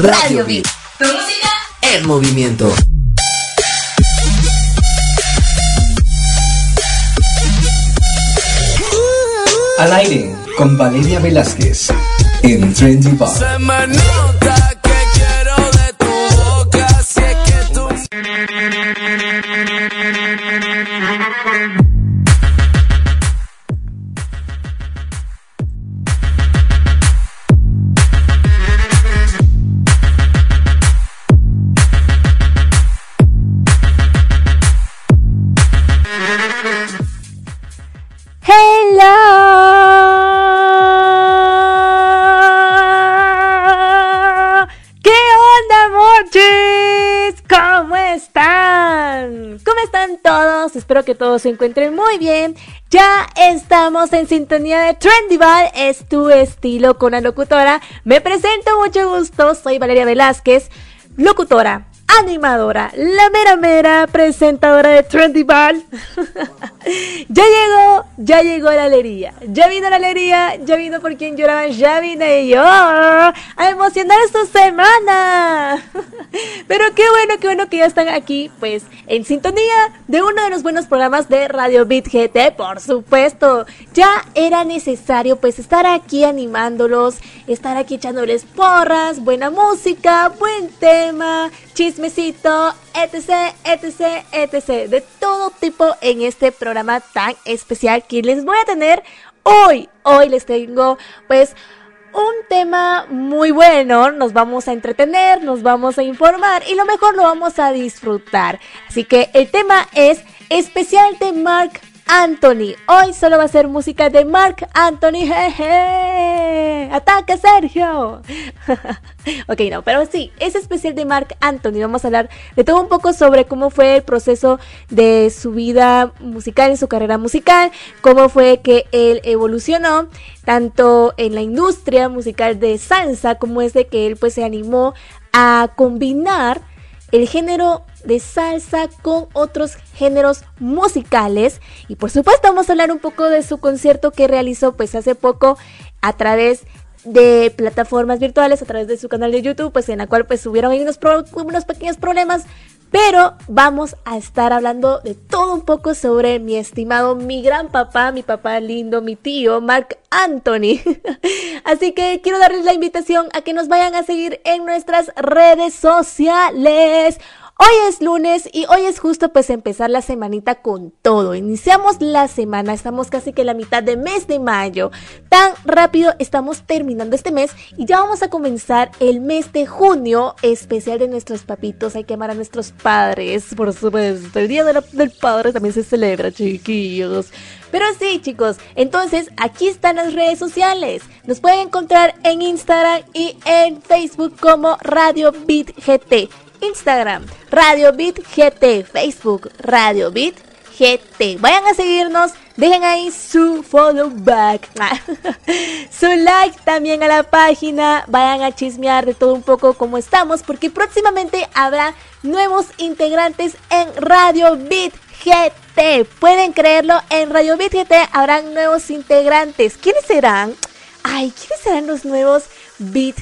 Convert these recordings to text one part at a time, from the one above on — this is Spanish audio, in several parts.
Radio Beat. Tu música en movimiento. Al aire con Valeria Velázquez en Trendy Bar. Que todos se encuentren muy bien. Ya estamos en sintonía de Trendyval, es tu estilo con la locutora. Me presento, mucho gusto, soy Valeria Velázquez, locutora animadora, la mera mera presentadora de Trendy Ball. ya llegó, ya llegó la alegría. Ya vino la alegría, ya vino por quien lloraba, ya vine yo a emocionar esta semana. Pero qué bueno, qué bueno que ya están aquí, pues, en sintonía de uno de los buenos programas de Radio Beat GT, por supuesto. Ya era necesario, pues, estar aquí animándolos, estar aquí echándoles porras, buena música, buen tema, chismecito, etc, etc, etc. De todo tipo en este programa tan especial que les voy a tener hoy. Hoy les tengo pues un tema muy bueno, nos vamos a entretener, nos vamos a informar y lo mejor lo vamos a disfrutar. Así que el tema es especial de Mark Anthony. Hoy solo va a ser música de Mark Anthony. Jeje. ¡Ataque, Sergio! ok, no, pero sí, es especial de Mark Anthony. Vamos a hablar de todo un poco sobre cómo fue el proceso de su vida musical, en su carrera musical, cómo fue que él evolucionó tanto en la industria musical de salsa como es de que él pues se animó a combinar el género de salsa con otros géneros musicales y por supuesto vamos a hablar un poco de su concierto que realizó pues hace poco a través de plataformas virtuales a través de su canal de YouTube, pues en la cual pues hubieron unos, unos pequeños problemas pero vamos a estar hablando de todo un poco sobre mi estimado, mi gran papá, mi papá lindo, mi tío, Mark Anthony. Así que quiero darles la invitación a que nos vayan a seguir en nuestras redes sociales. Hoy es lunes y hoy es justo pues empezar la semanita con todo. Iniciamos la semana, estamos casi que la mitad de mes de mayo. Tan rápido estamos terminando este mes y ya vamos a comenzar el mes de junio especial de nuestros papitos. Hay que amar a nuestros padres, por supuesto. El Día del Padre también se celebra, chiquillos. Pero sí, chicos, entonces aquí están las redes sociales. Nos pueden encontrar en Instagram y en Facebook como Radio Beat GT. Instagram, Radio Beat GT, Facebook, Radio Beat GT. Vayan a seguirnos, dejen ahí su follow back, su like también a la página, vayan a chismear de todo un poco como estamos, porque próximamente habrá nuevos integrantes en Radio Beat GT. Pueden creerlo, en Radio Beat GT habrán nuevos integrantes. ¿Quiénes serán? Ay, ¿quiénes serán los nuevos Beat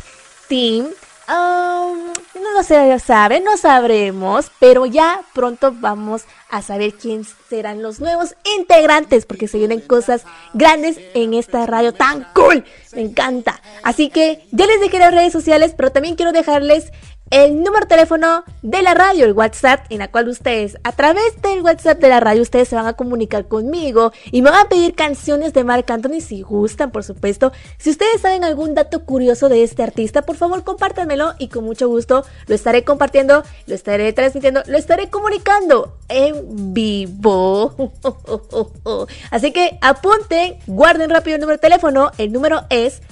Team? Um, no lo sé, saben, no sabremos, pero ya pronto vamos a saber quién serán los nuevos integrantes, porque se vienen cosas grandes en esta radio tan cool. Me encanta. Así que ya les dejé las redes sociales, pero también quiero dejarles el número de teléfono de la radio, el WhatsApp, en la cual ustedes, a través del WhatsApp de la radio, ustedes se van a comunicar conmigo y me van a pedir canciones de Marc Anthony si gustan, por supuesto. Si ustedes saben algún dato curioso de este artista, por favor compártanmelo y con mucho gusto lo estaré compartiendo, lo estaré transmitiendo, lo estaré comunicando en vivo. Así que apunten, guarden rápido el número de teléfono, el número es...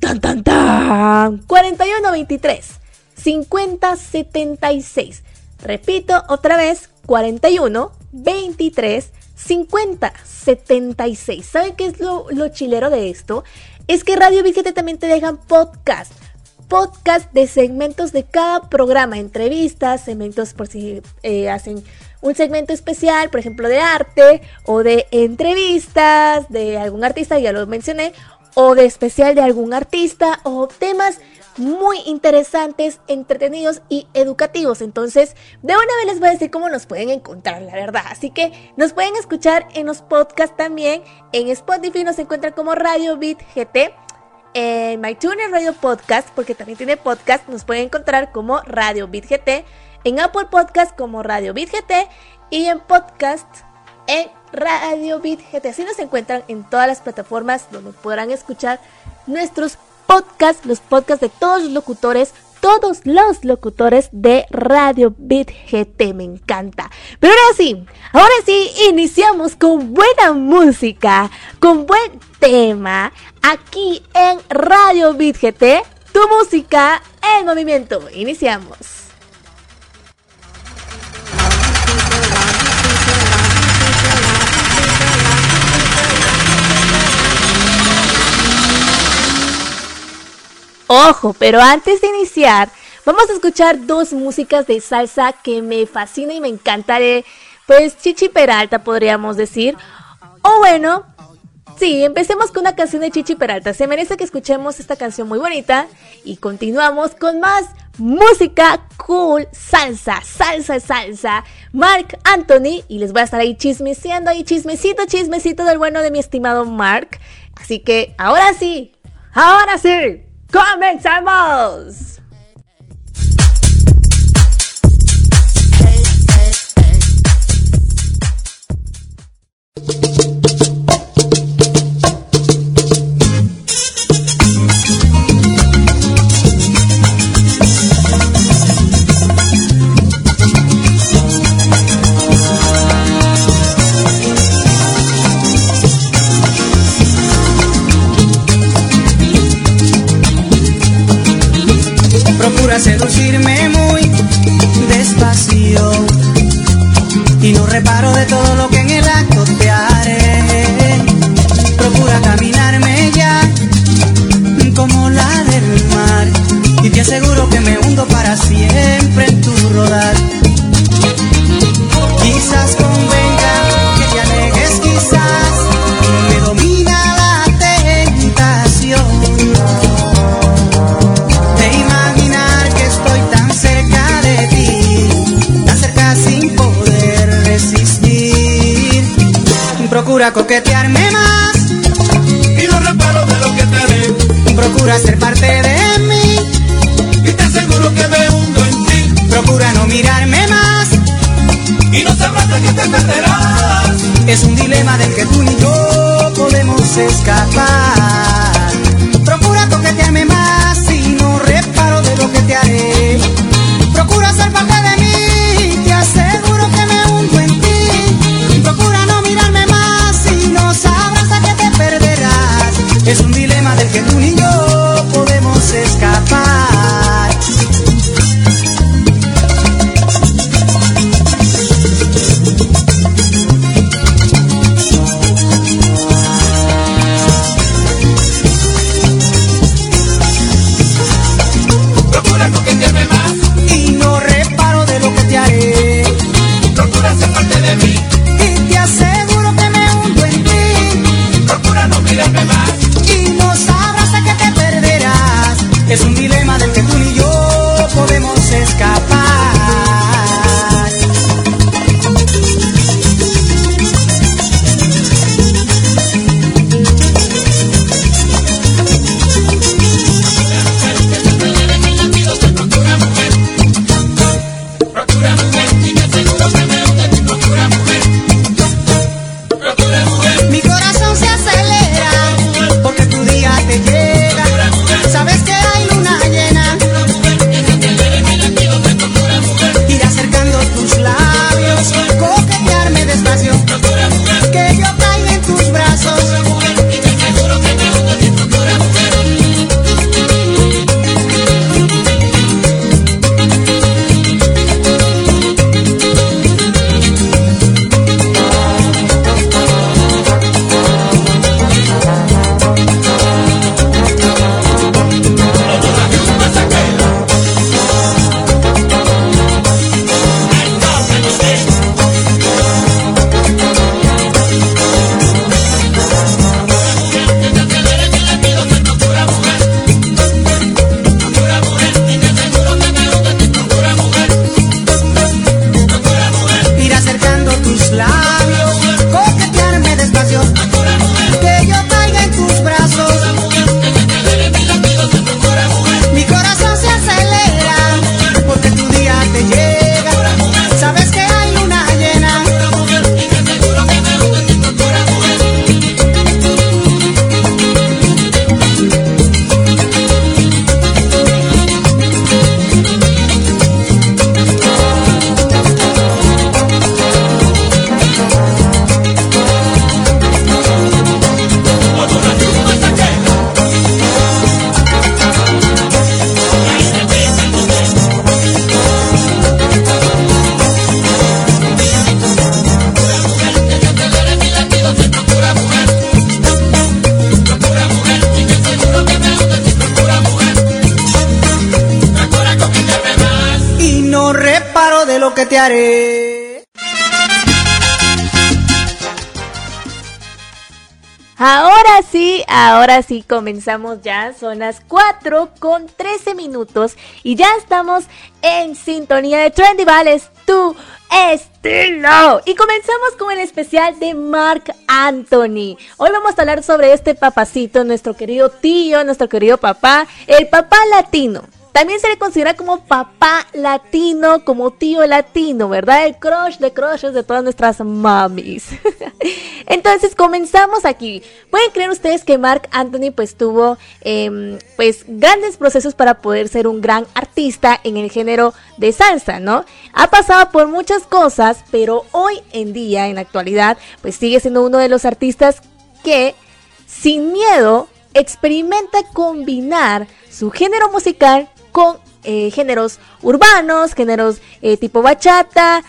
Tan tan tan 4123 5076. Repito otra vez, 41 23 50 76. ¿Saben qué es lo, chilero de esto? Es que Radio Vigente también te dejan podcast. Podcast de segmentos de cada programa, entrevistas, segmentos por si eh, hacen un segmento especial, por ejemplo, de arte o de entrevistas de algún artista, ya lo mencioné, o de especial de algún artista o temas muy interesantes, entretenidos y educativos. Entonces, de una vez les voy a decir cómo nos pueden encontrar, la verdad. Así que nos pueden escuchar en los podcasts también. En Spotify nos encuentran como Radio Beat GT. En MyTuner Radio Podcast, porque también tiene podcast, nos pueden encontrar como Radio Beat GT. En Apple Podcast como Radio Beat GT. Y en podcast en Radio Beat GT. Así nos encuentran en todas las plataformas donde podrán escuchar nuestros podcasts, los podcasts de todos los locutores, todos los locutores de Radio Beat GT. Me encanta. Pero ahora sí, ahora sí, iniciamos con buena música, con buen tema, aquí en Radio Beat GT, tu música en movimiento. Iniciamos. Ojo, pero antes de iniciar, vamos a escuchar dos músicas de salsa que me fascina y me encanta pues Chichi Peralta podríamos decir. O bueno, sí, empecemos con una canción de Chichi Peralta. Se merece que escuchemos esta canción muy bonita y continuamos con más música cool, salsa, salsa, salsa. Mark Anthony y les voy a estar ahí chismeciendo ahí chismecito, chismecito del bueno de mi estimado Mark. Así que ahora sí, ahora sí. ¡Comenzamos! seducirme te aseguro que me hundo para siempre en tu rodar. Quizás convenga que te alejes, quizás me domina la tentación. Procura coquetearme que te haré. Ahora sí, ahora sí comenzamos ya. Son las 4 con 13 minutos y ya estamos en sintonía de Trendy Vales, tu estilo. Y comenzamos con el especial de Mark Anthony. Hoy vamos a hablar sobre este papacito, nuestro querido tío, nuestro querido papá, el papá latino. También se le considera como papá latino, como tío latino, ¿verdad? El crush de crushes de todas nuestras mamis. Entonces comenzamos aquí. ¿Pueden creer ustedes que Mark Anthony pues tuvo em, pues grandes procesos para poder ser un gran artista en el género de salsa, ¿no? Ha pasado por muchas cosas, pero hoy en día, en la actualidad, pues sigue siendo uno de los artistas que sin miedo experimenta combinar su género musical con eh, géneros urbanos, géneros eh, tipo bachata,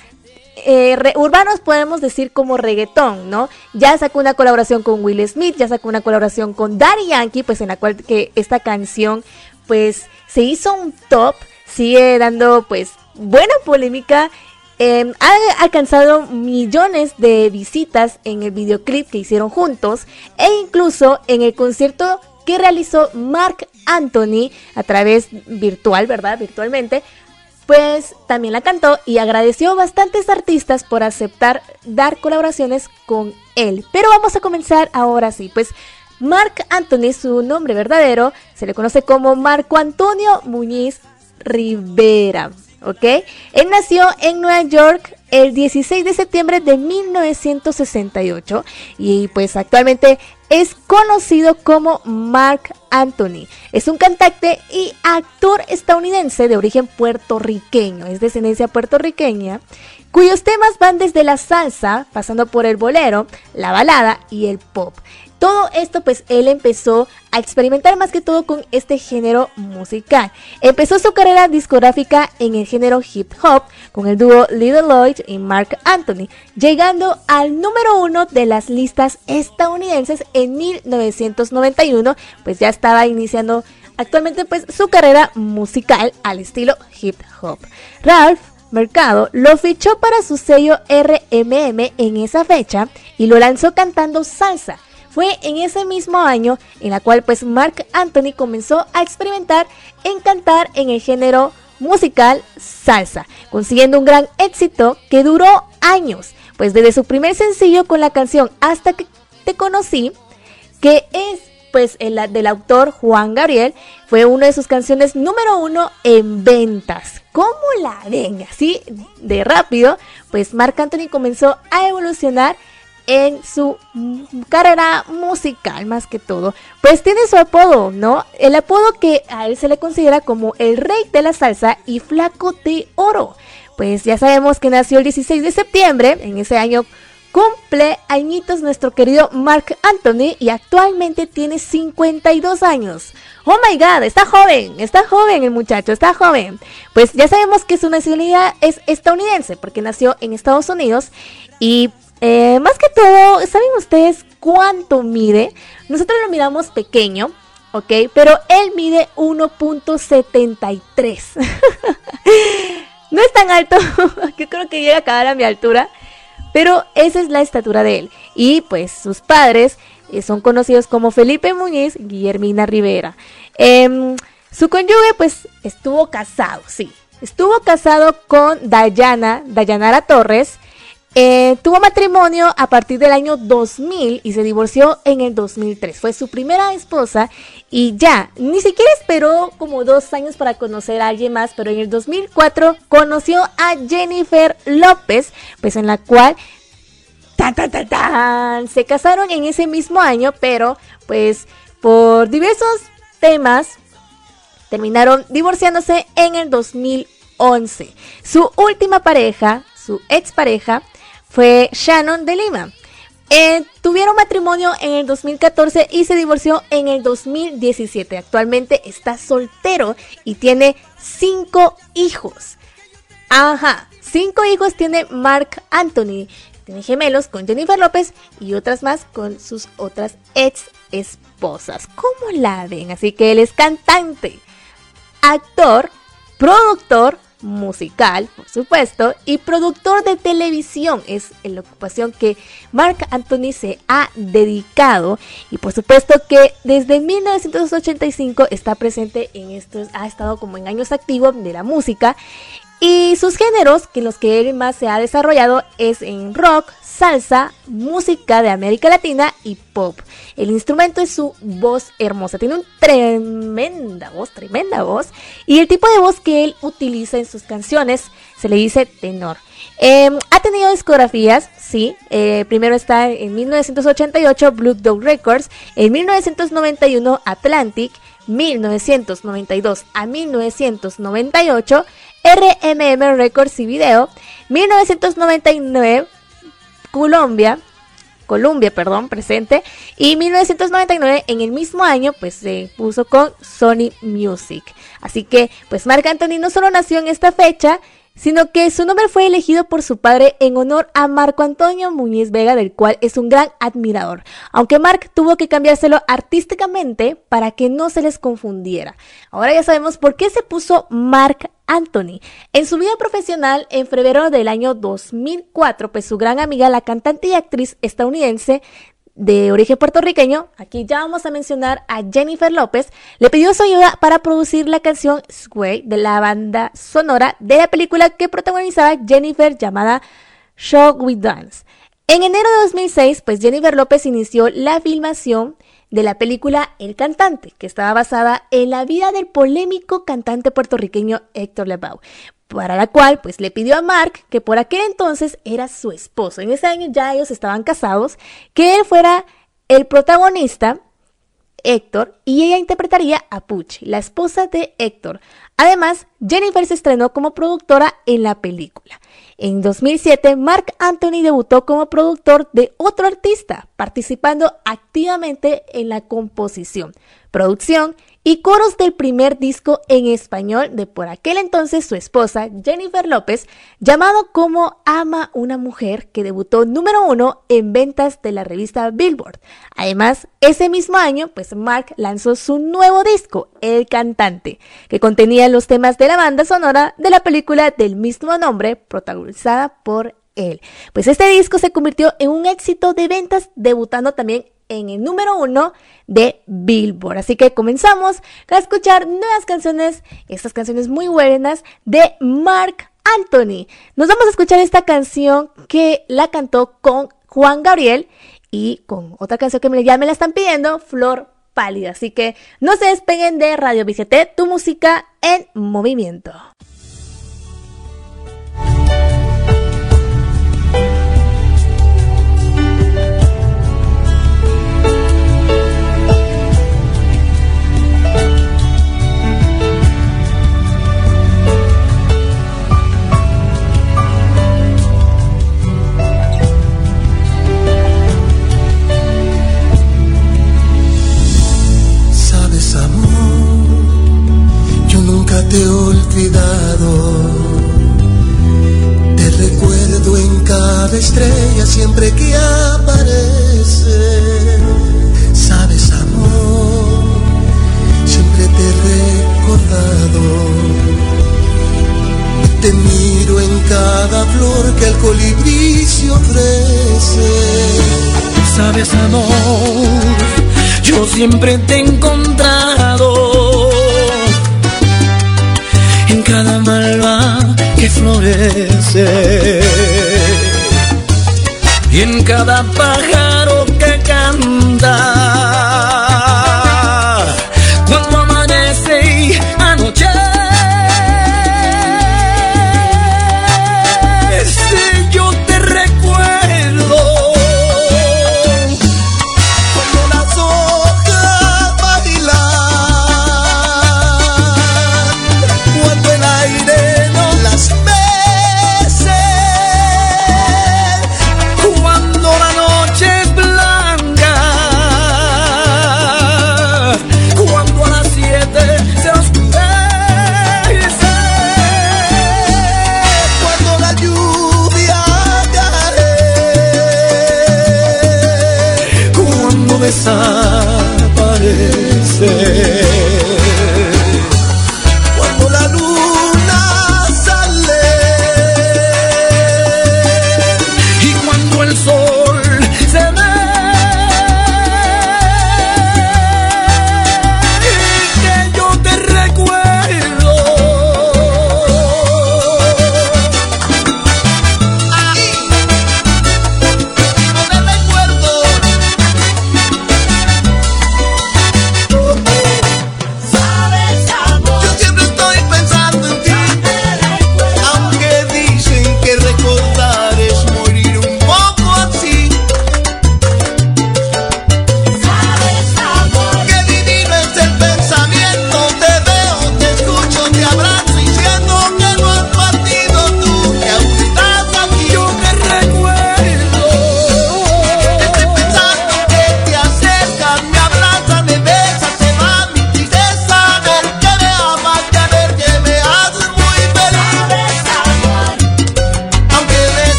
eh, urbanos podemos decir como reggaetón, ¿no? Ya sacó una colaboración con Will Smith, ya sacó una colaboración con Daddy Yankee, pues en la cual que esta canción pues se hizo un top, sigue dando pues buena polémica. Em, ha alcanzado millones de visitas en el videoclip que hicieron juntos e incluso en el concierto que realizó Mark Anthony a través virtual, ¿verdad? Virtualmente, pues también la cantó y agradeció a bastantes artistas por aceptar dar colaboraciones con él. Pero vamos a comenzar ahora sí, pues Mark Anthony, su nombre verdadero, se le conoce como Marco Antonio Muñiz Rivera. ¿ok? Él nació en Nueva York el 16 de septiembre de 1968 y pues actualmente es conocido como Mark Anthony. Es un cantante y actor estadounidense de origen puertorriqueño, es descendencia puertorriqueña, cuyos temas van desde la salsa, pasando por el bolero, la balada y el pop. Todo esto pues él empezó a experimentar más que todo con este género musical. Empezó su carrera discográfica en el género hip hop con el dúo Little Lloyd y Mark Anthony, llegando al número uno de las listas estadounidenses en 1991, pues ya estaba iniciando actualmente pues su carrera musical al estilo hip hop. Ralph Mercado lo fichó para su sello RMM en esa fecha y lo lanzó cantando salsa fue en ese mismo año en la cual pues Mark Anthony comenzó a experimentar en cantar en el género musical salsa, consiguiendo un gran éxito que duró años, pues desde su primer sencillo con la canción Hasta que te conocí, que es pues el del autor Juan Gabriel, fue una de sus canciones número uno en ventas. ¿Cómo la ven? Así de rápido, pues Mark Anthony comenzó a evolucionar en su carrera musical más que todo, pues tiene su apodo, ¿no? El apodo que a él se le considera como el rey de la salsa y flaco de oro. Pues ya sabemos que nació el 16 de septiembre, en ese año cumple añitos nuestro querido Mark Anthony y actualmente tiene 52 años. Oh my god, está joven, está joven el muchacho, está joven. Pues ya sabemos que su nacionalidad es estadounidense porque nació en Estados Unidos y eh, más que todo, ¿saben ustedes cuánto mide? Nosotros lo miramos pequeño, ¿ok? Pero él mide 1.73. no es tan alto, yo creo que llega a acabar a mi altura, pero esa es la estatura de él. Y pues sus padres eh, son conocidos como Felipe Muñiz y Guillermina Rivera. Em, su cónyuge pues estuvo casado, sí. Estuvo casado con Dayana, Dayanara Torres, eh, tuvo matrimonio a partir del año 2000 y se divorció en el 2003. Fue su primera esposa y ya, ni siquiera esperó como dos años para conocer a alguien más, pero en el 2004 conoció a Jennifer López, pues en la cual se casaron en ese mismo año, pero pues por diversos temas terminaron divorciándose en el 2011. Su última pareja, su expareja, fue Shannon de Lima. Eh, tuvieron matrimonio en el 2014 y se divorció en el 2017. Actualmente está soltero y tiene cinco hijos. Ajá, cinco hijos tiene Mark Anthony. Tiene gemelos con Jennifer López y otras más con sus otras ex esposas. ¿Cómo la ven? Así que él es cantante, actor, productor, musical, por supuesto, y productor de televisión. Es la ocupación que Mark Anthony se ha dedicado y por supuesto que desde 1985 está presente en estos, ha estado como en años activos de la música y sus géneros, que los que él más se ha desarrollado, es en rock, salsa, música de América Latina y pop. El instrumento es su voz hermosa. Tiene una tremenda voz, tremenda voz. Y el tipo de voz que él utiliza en sus canciones se le dice tenor. Em, ha tenido discografías, sí. Eh, primero está en 1988 Blue Dog Records, en 1991 Atlantic, 1992 a 1998 RMM Records y Video, 1999 Colombia, Colombia, perdón, presente, y 1999 en el mismo año pues se puso con Sony Music. Así que pues Marc Anthony no solo nació en esta fecha, sino que su nombre fue elegido por su padre en honor a Marco Antonio Muñiz Vega, del cual es un gran admirador, aunque Marc tuvo que cambiárselo artísticamente para que no se les confundiera. Ahora ya sabemos por qué se puso Marc Anthony. En su vida profesional, en febrero del año 2004, pues su gran amiga, la cantante y actriz estadounidense de origen puertorriqueño, aquí ya vamos a mencionar a Jennifer López, le pidió su ayuda para producir la canción Sway de la banda sonora de la película que protagonizaba Jennifer llamada Show We Dance. En enero de 2006, pues Jennifer López inició la filmación de la película El Cantante, que estaba basada en la vida del polémico cantante puertorriqueño Héctor Lavoe para la cual pues le pidió a Mark, que por aquel entonces era su esposo, en ese año ya ellos estaban casados, que él fuera el protagonista, Héctor, y ella interpretaría a Pucci, la esposa de Héctor. Además, Jennifer se estrenó como productora en la película. En 2007, Mark Anthony debutó como productor de otro artista, participando activamente en la composición, producción y coros del primer disco en español de por aquel entonces su esposa Jennifer López, llamado como Ama una mujer, que debutó número uno en ventas de la revista Billboard. Además, ese mismo año, pues Mark lanzó su nuevo disco, El Cantante, que contenía los temas de la banda sonora de la película del mismo nombre, protagonizada por él. Pues este disco se convirtió en un éxito de ventas, debutando también en el número uno de Billboard. Así que comenzamos a escuchar nuevas canciones, estas canciones muy buenas de Mark Anthony. Nos vamos a escuchar esta canción que la cantó con Juan Gabriel y con otra canción que ya me la están pidiendo, Flor Pálida. Así que no se despeguen de Radio Vicete, tu música en movimiento. Te he olvidado. Te recuerdo en cada estrella siempre que aparece. Sabes, amor, siempre te he recordado. Te miro en cada flor que el colibrí se ofrece. Sabes, amor, yo siempre te he encontrado cada malva que florece y en cada pájaro que canta.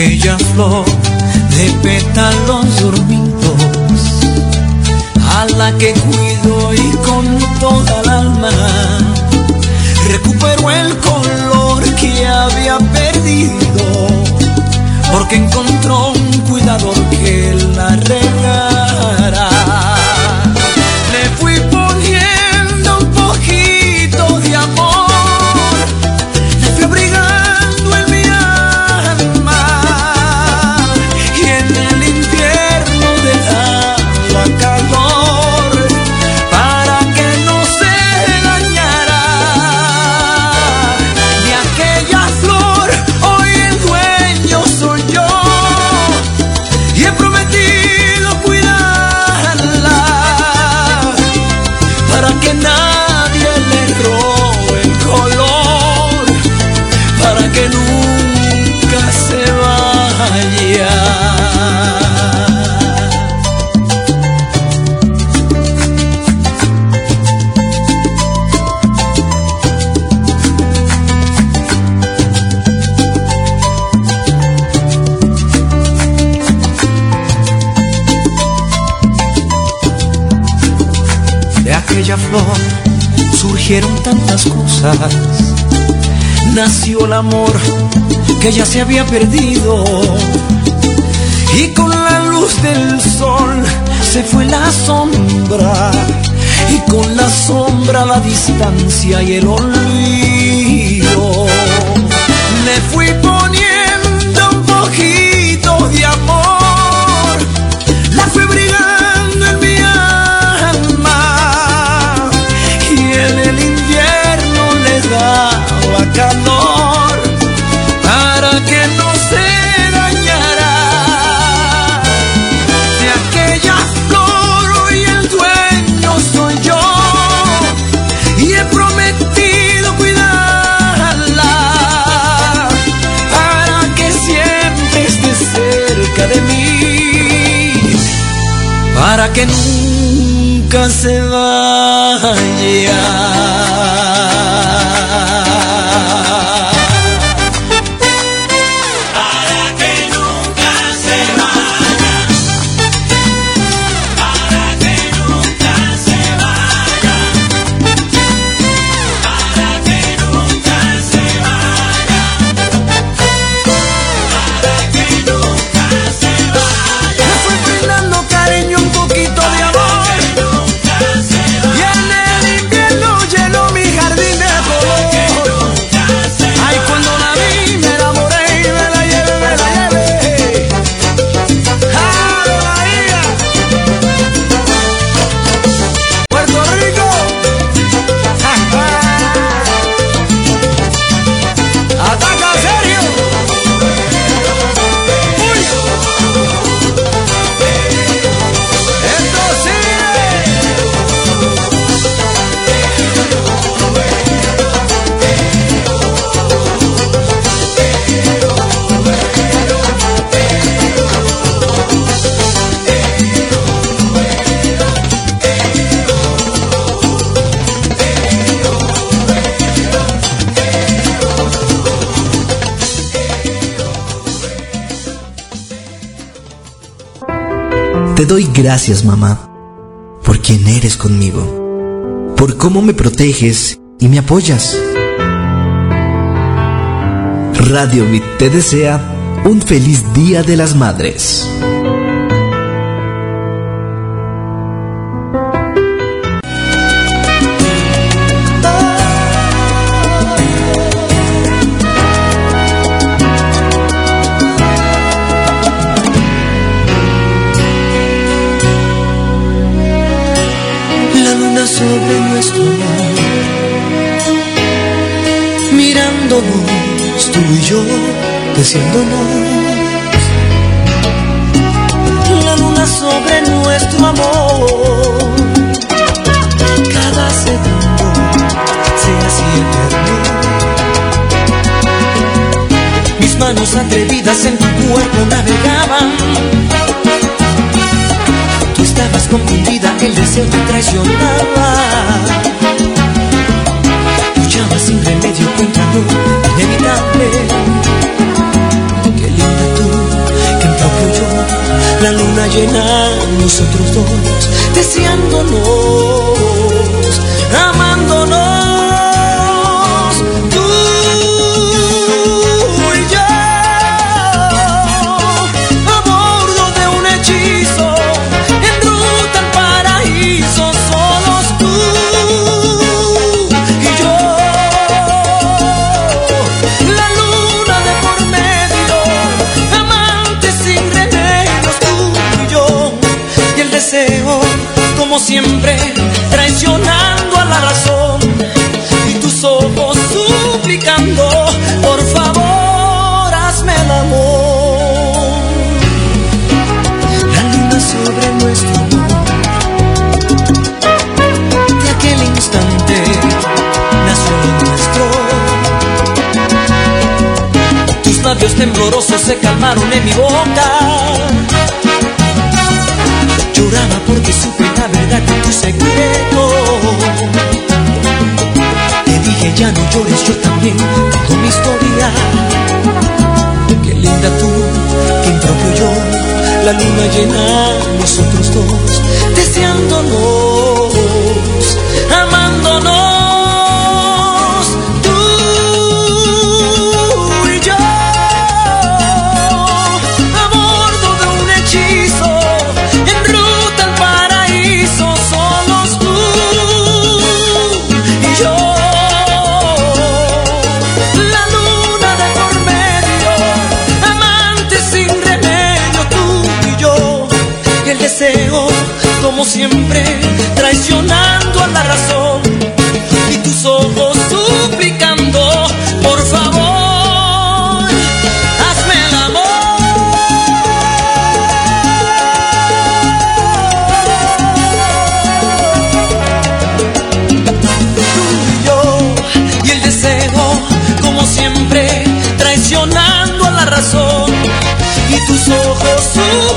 Aquella flor de pétalos dormidos, a la que cuido y con toda el alma. Recuperó el color que había perdido, porque encontró Nació el amor que ya se había perdido. Y con la luz del sol se fue la sombra. Y con la sombra la distancia y el olvido. Le fui poniendo un poquito de amor. Que nunca se vaya. Te doy gracias, mamá, por quien eres conmigo, por cómo me proteges y me apoyas. Radio Bit te desea un feliz Día de las Madres. Mirándonos tú y yo, diciéndonos. La luna sobre nuestro amor, cada segundo se hacía eterno. manos atrevidas en tu cuerpo navegaban. Estabas confundida, el deseo te traicionaba. Luchabas sin remedio contra lo inevitable. Qué linda tú, qué propio yo, la luna llena, nosotros dos, deseándonos, amándonos. Siempre, traicionando a la razón y tus ojos suplicando, por favor, hazme el amor. La luna sobre nuestro amor, de aquel instante nació lo nuestro. Tus labios temblorosos se calmaron en mi boca. Lloraba porque supe de tu secreto. Te dije ya no llores, yo también tengo mi historia. Qué linda tú, qué impropio yo, la luna llena, nosotros dos, deseándonos, como siempre, traicionando a la razón y tus ojos suplicando, por favor, hazme el amor. Tú y yo y el deseo, como siempre, traicionando a la razón y tus ojos suplicando,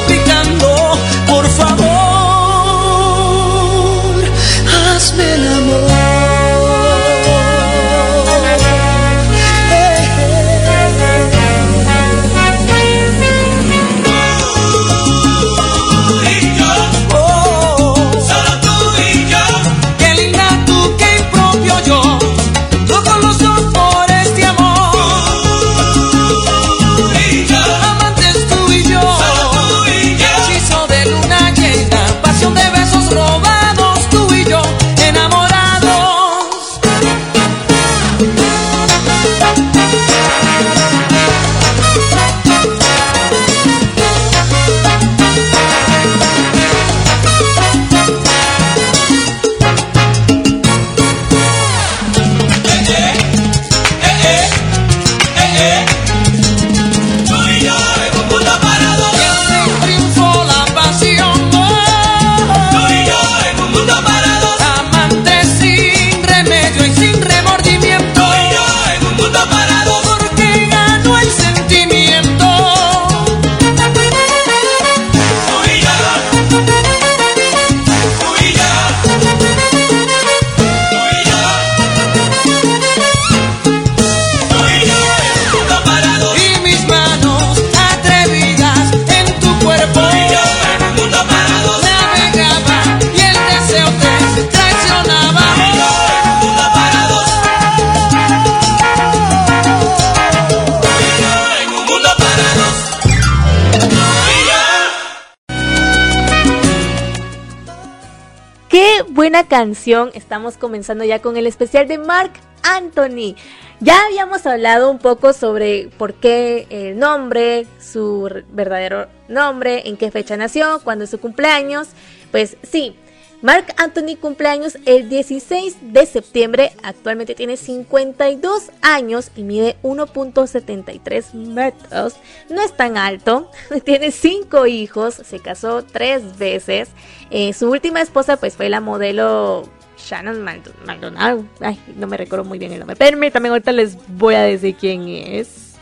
Estamos comenzando ya con el especial de Mark Anthony. Ya habíamos hablado un poco sobre por qué el nombre, su verdadero nombre, en qué fecha nació, cuándo es su cumpleaños. Pues sí, Mark Anthony cumpleaños el 16 de septiembre, actualmente tiene 52 años y mide 1.73 metros. No es tan alto, tiene 5 hijos, se casó 3 veces. Eh, su última esposa pues fue la modelo Shannon Maldonado. Ay, no me recuerdo muy bien el nombre. Permítanme, ahorita les voy a decir quién es.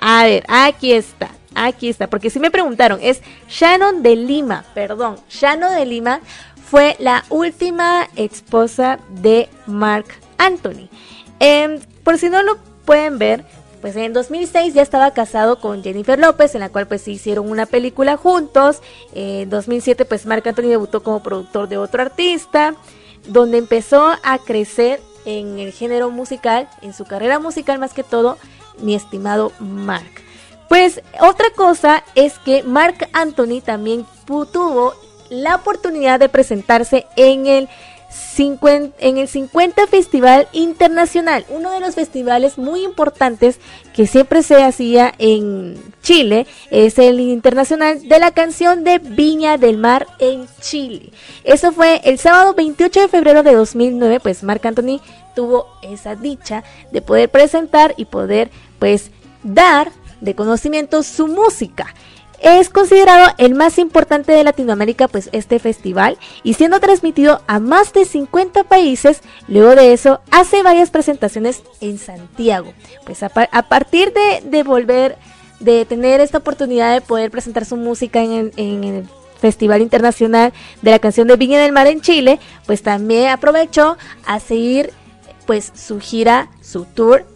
A ver, aquí está. Aquí está, porque si me preguntaron, es Shannon de Lima, perdón, Shannon de Lima fue la última esposa de Mark Anthony. Em, por si no lo pueden ver, pues en 2006 ya estaba casado con Jennifer López, en la cual pues hicieron una película juntos. En 2007 pues Mark Anthony debutó como productor de otro artista, donde empezó a crecer en el género musical, en su carrera musical más que todo, mi estimado Mark. Pues otra cosa es que Mark Anthony también tuvo la oportunidad de presentarse en el 50, en el 50 Festival Internacional, uno de los festivales muy importantes que siempre se hacía en Chile, es el Internacional de la Canción de Viña del Mar en Chile. Eso fue el sábado 28 de febrero de 2009, pues Marc Anthony tuvo esa dicha de poder presentar y poder pues dar de conocimiento su música. Es considerado el más importante de Latinoamérica, pues este festival, y siendo transmitido a más de 50 países, luego de eso hace varias presentaciones en Santiago. Pues a, partir de, volver, de tener esta oportunidad de poder presentar su música en el, Festival Internacional de la Canción de Viña del Mar en Chile, pues también aprovechó a seguir pues su gira, su tour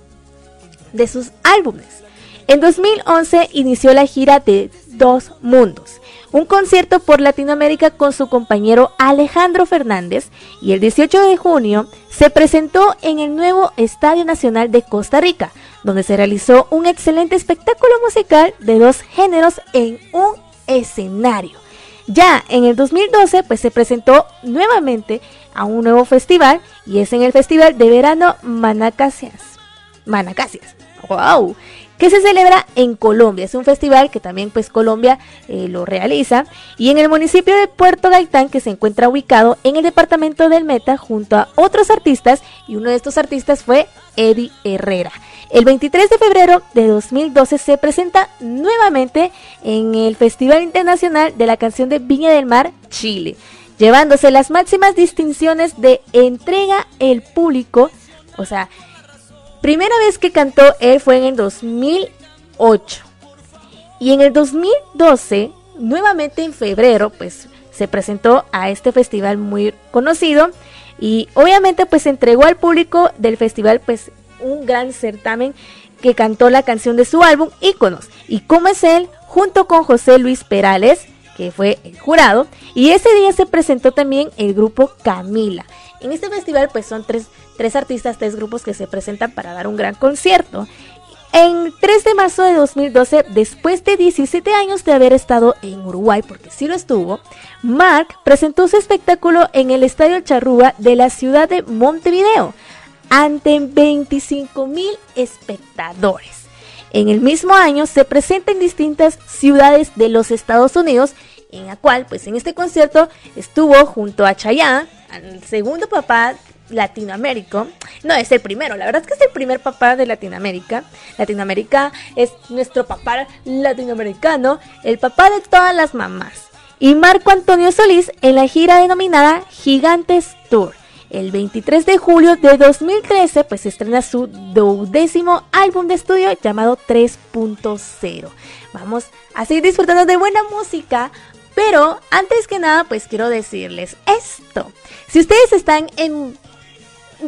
de sus álbumes. En 2011 inició la gira de Dos Mundos, un concierto por Latinoamérica con su compañero Alejandro Fernández y el 18 de junio se presentó en el nuevo Estadio Nacional de Costa Rica, donde se realizó un excelente espectáculo musical de dos géneros en un escenario. Ya en el 2012 pues se presentó nuevamente a un nuevo festival y es en el Festival de Verano Manacasias. Manacasias. ¡Wow! Que se celebra en Colombia. Es un festival que también pues Colombia eh, lo realiza y en el municipio de Puerto Gaitán que se encuentra ubicado en el departamento del Meta junto a otros artistas y uno de estos artistas fue Eddie Herrera. El 23 de febrero de 2012 se presenta nuevamente en el Festival Internacional de la Canción de Viña del Mar, Chile, llevándose las máximas distinciones de entrega el público, o sea, Primera vez que cantó él fue en el 2008. Y en el 2012, nuevamente en febrero, pues se presentó a este festival muy conocido y obviamente pues entregó al público del festival pues un gran certamen que cantó la canción de su álbum Íconos. ¿Y cómo es él? Junto con José Luis Perales, que fue el jurado, y ese día se presentó también el grupo Camila. En este festival pues son tres, tres artistas, tres grupos que se presentan para dar un gran concierto. En 3 de marzo de 2012, después de 17 años de haber estado en Uruguay, porque sí lo estuvo, Mark presentó su espectáculo en el Estadio Charrúa de la ciudad de Montevideo, ante 25 mil espectadores. En el mismo año se presenta en distintas ciudades de los Estados Unidos, en la cual, pues en este concierto estuvo junto a Chayanne, el segundo papá Latinoamérica. No, es el primero, la verdad es que es el primer papá de Latinoamérica. Latinoamérica es nuestro papá latinoamericano, el papá de todas las mamás. Y Marco Antonio Solís en la gira denominada Gigantes Tour. El 23 de julio de 2013 pues estrena su duodécimo álbum de estudio llamado 3.0. Vamos a seguir disfrutando de buena música, pero antes que nada, pues quiero decirles esto. Si ustedes están en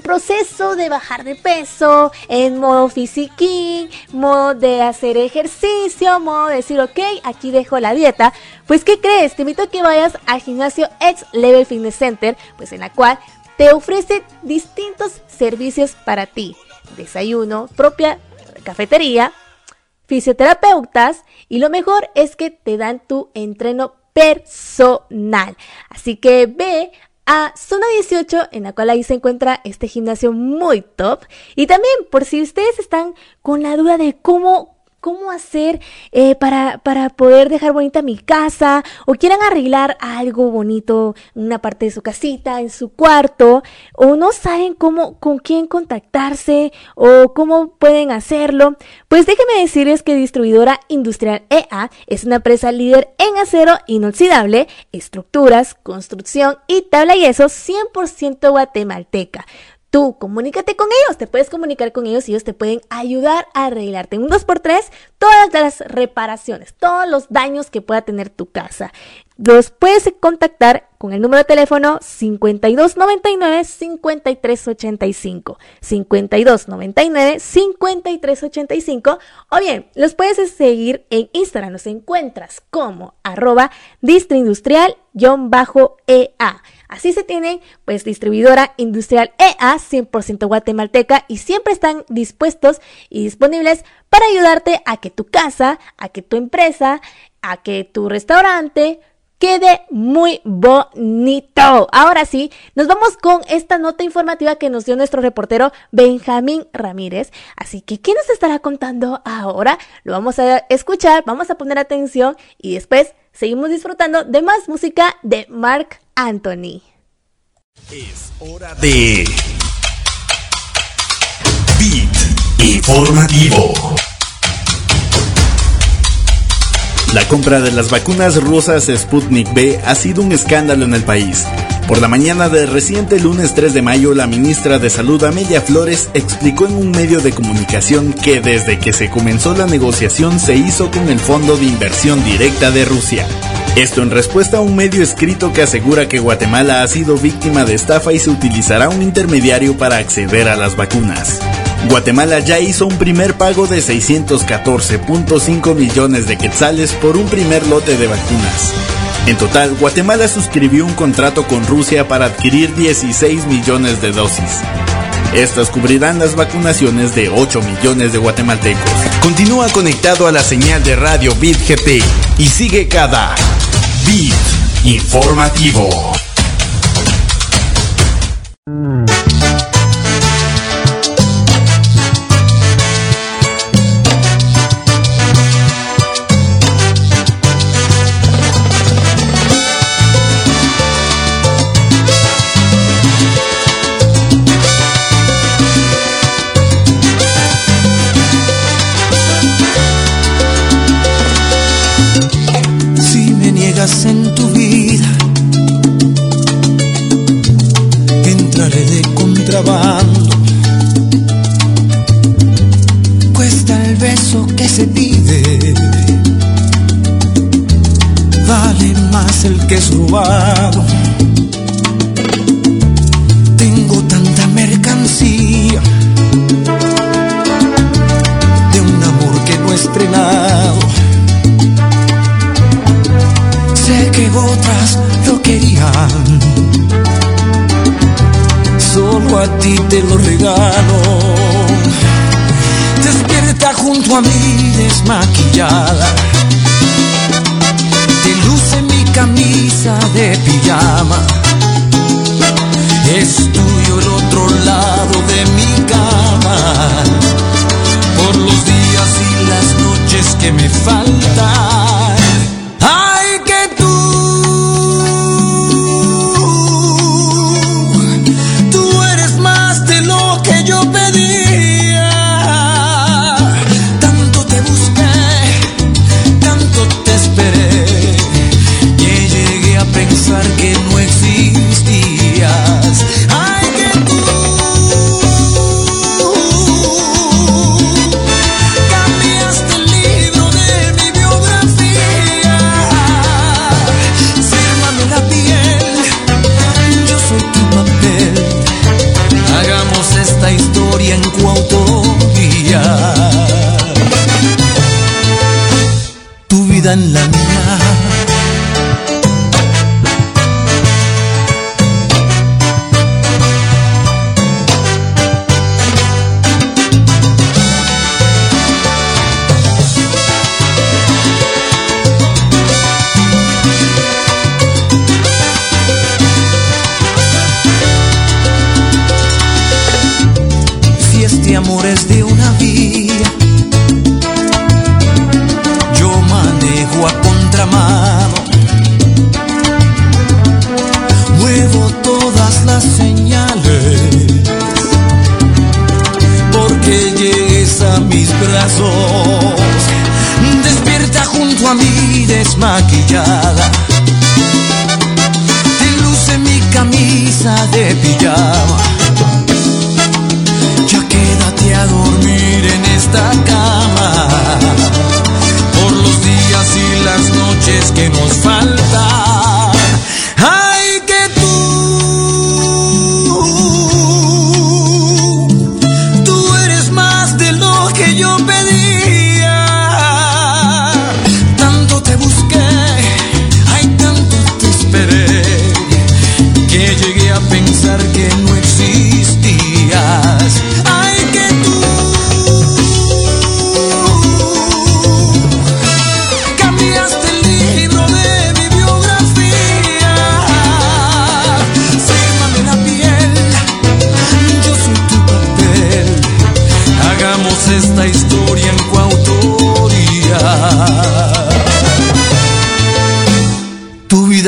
proceso de bajar de peso, en modo fisiquín, modo de hacer ejercicio, modo de decir, ok, aquí dejo la dieta, pues ¿qué crees? Te invito a que vayas al gimnasio X Level Fitness Center, pues en la cual te ofrece distintos servicios para ti. Desayuno, propia cafetería, fisioterapeutas y lo mejor es que te dan tu entreno personal. Así que ve a Zona 18, en la cual ahí se encuentra este gimnasio muy top. Y también, por si ustedes están con la duda de cómo cómo hacer eh, para, para poder dejar bonita mi casa o quieran arreglar algo bonito, una parte de su casita, en su cuarto, o no saben cómo, con quién contactarse o cómo pueden hacerlo, pues déjenme decirles que Distribuidora Industrial EA es una empresa líder en acero inoxidable, estructuras, construcción y tabla yeso 100% guatemalteca Tú comunícate con ellos, te puedes comunicar con ellos y ellos te pueden ayudar a arreglarte en un 2x3 todas las reparaciones, todos los daños que pueda tener tu casa. Los puedes contactar con el número de teléfono 5299-5385. 5299-5385. O bien, los puedes seguir en Instagram. Nos encuentras como arroba distriindustrial-ea. Así se tienen, pues, distribuidora industrial EA 100% guatemalteca y siempre están dispuestos y disponibles para ayudarte a que tu casa, a que tu empresa, a que tu restaurante quede muy bonito. Ahora sí, nos vamos con esta nota informativa que nos dio nuestro reportero Benjamín Ramírez. Así que, ¿qué nos estará contando ahora? Lo vamos a escuchar, vamos a poner atención y después seguimos disfrutando de más música de Mark Anthony. Es hora de Beat Informativo. La compra de las vacunas rusas Sputnik B ha sido un escándalo en el país. Por la mañana del reciente lunes 3 de mayo, la ministra de Salud Amelia Flores explicó en un medio de comunicación que desde que se comenzó la negociación se hizo con el Fondo de Inversión Directa de Rusia. Esto en respuesta a un medio escrito que asegura que Guatemala ha sido víctima de estafa y se utilizará un intermediario para acceder a las vacunas. Guatemala ya hizo un primer pago de 614.5 millones de quetzales por un primer lote de vacunas. En total, Guatemala suscribió un contrato con Rusia para adquirir 16 millones de dosis. Estas cubrirán las vacunaciones de 8 millones de guatemaltecos. Continúa conectado a la señal de radio Bit GT y sigue cada Bit Informativo. Más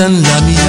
And la me.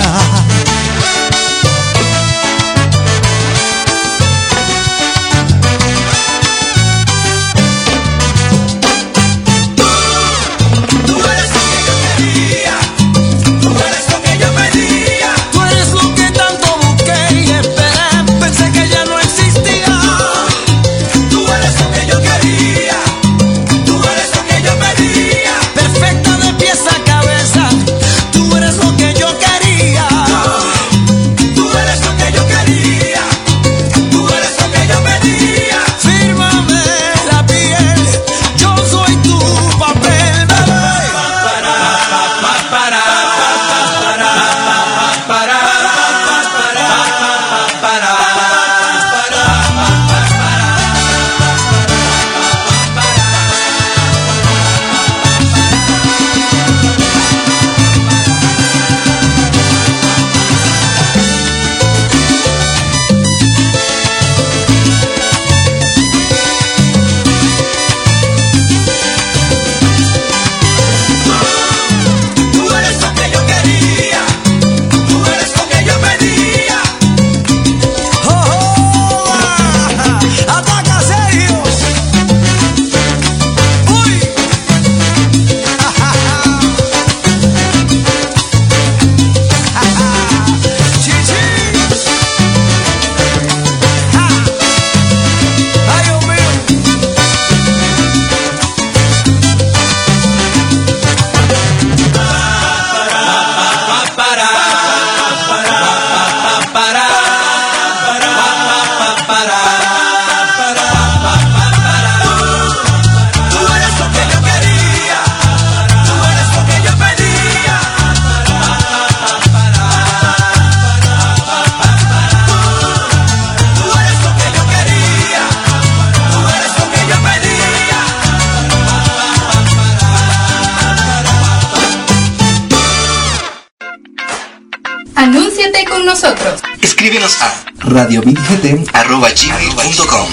arroba gmail.com.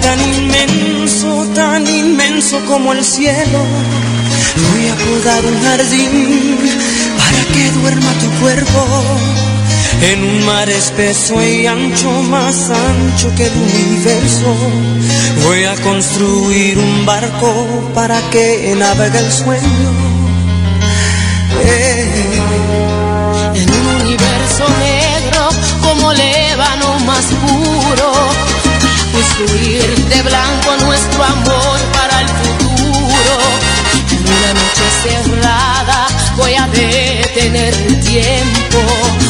tan inmenso, tan inmenso como el cielo colgar un jardín para que duerma tu cuerpo en un mar espeso y ancho, más ancho que el universo. Voy a construir un barco para que navegue el sueño. Eh. En un universo negro como lébano más puro, construir de blanco nuestro amor voy a detener tiempo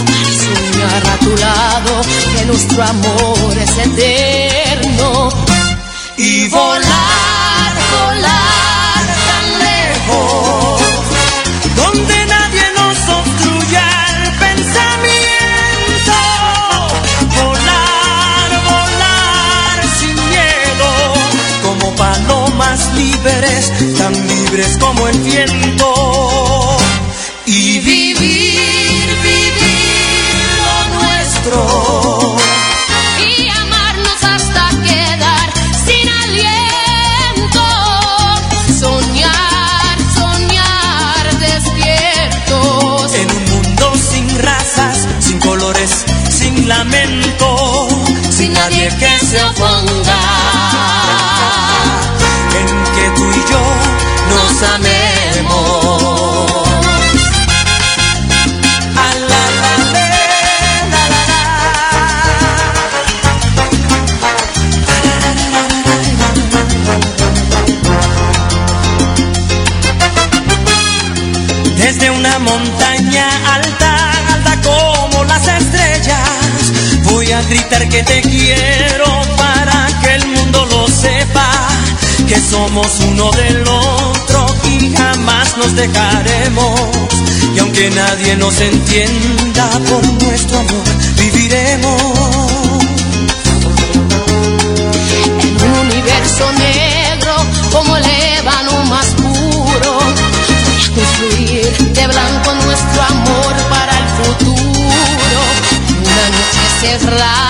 para soñar a tu lado que nuestro amor es eterno y volar, volar tan lejos donde nadie nos obstruya el pensamiento. Volar, volar sin miedo como palomas libres, tan libres como el viento. Se oponga. En que tú y yo nos amemos. A la, la, la. Desde una montaña alta, alta como las estrellas, voy a gritar que te quiero somos uno del otro y jamás nos dejaremos. Y aunque nadie nos entienda por nuestro amor, viviremos. En un universo negro como el ébano más puro, voy a construir de blanco nuestro amor para el futuro. Una noche cerrada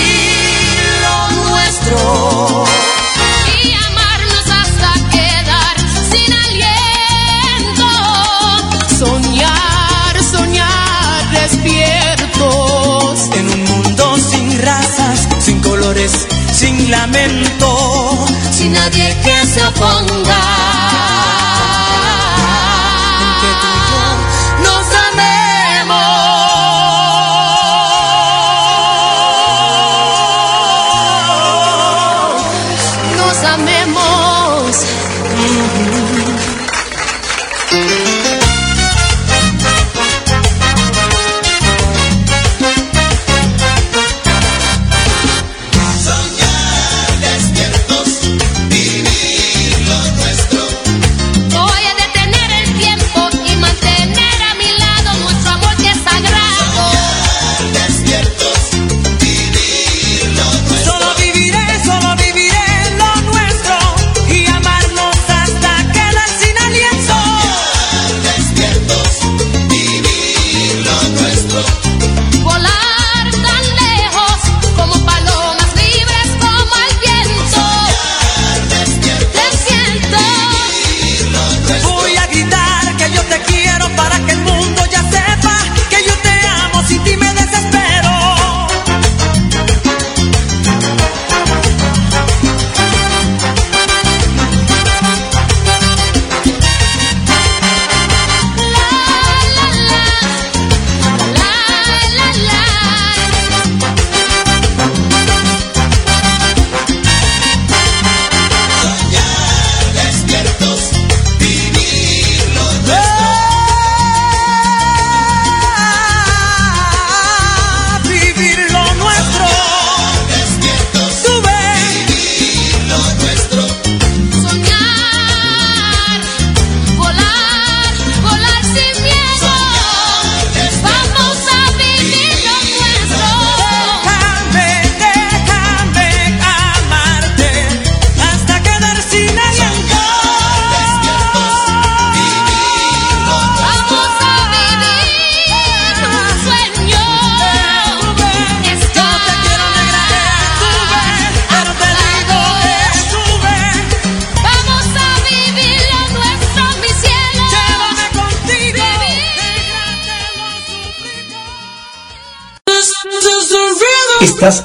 Y amarnos hasta quedar sin aliento. Soñar, soñar despiertos. En un mundo sin razas, sin colores, sin lamento. Sin nadie que se oponga.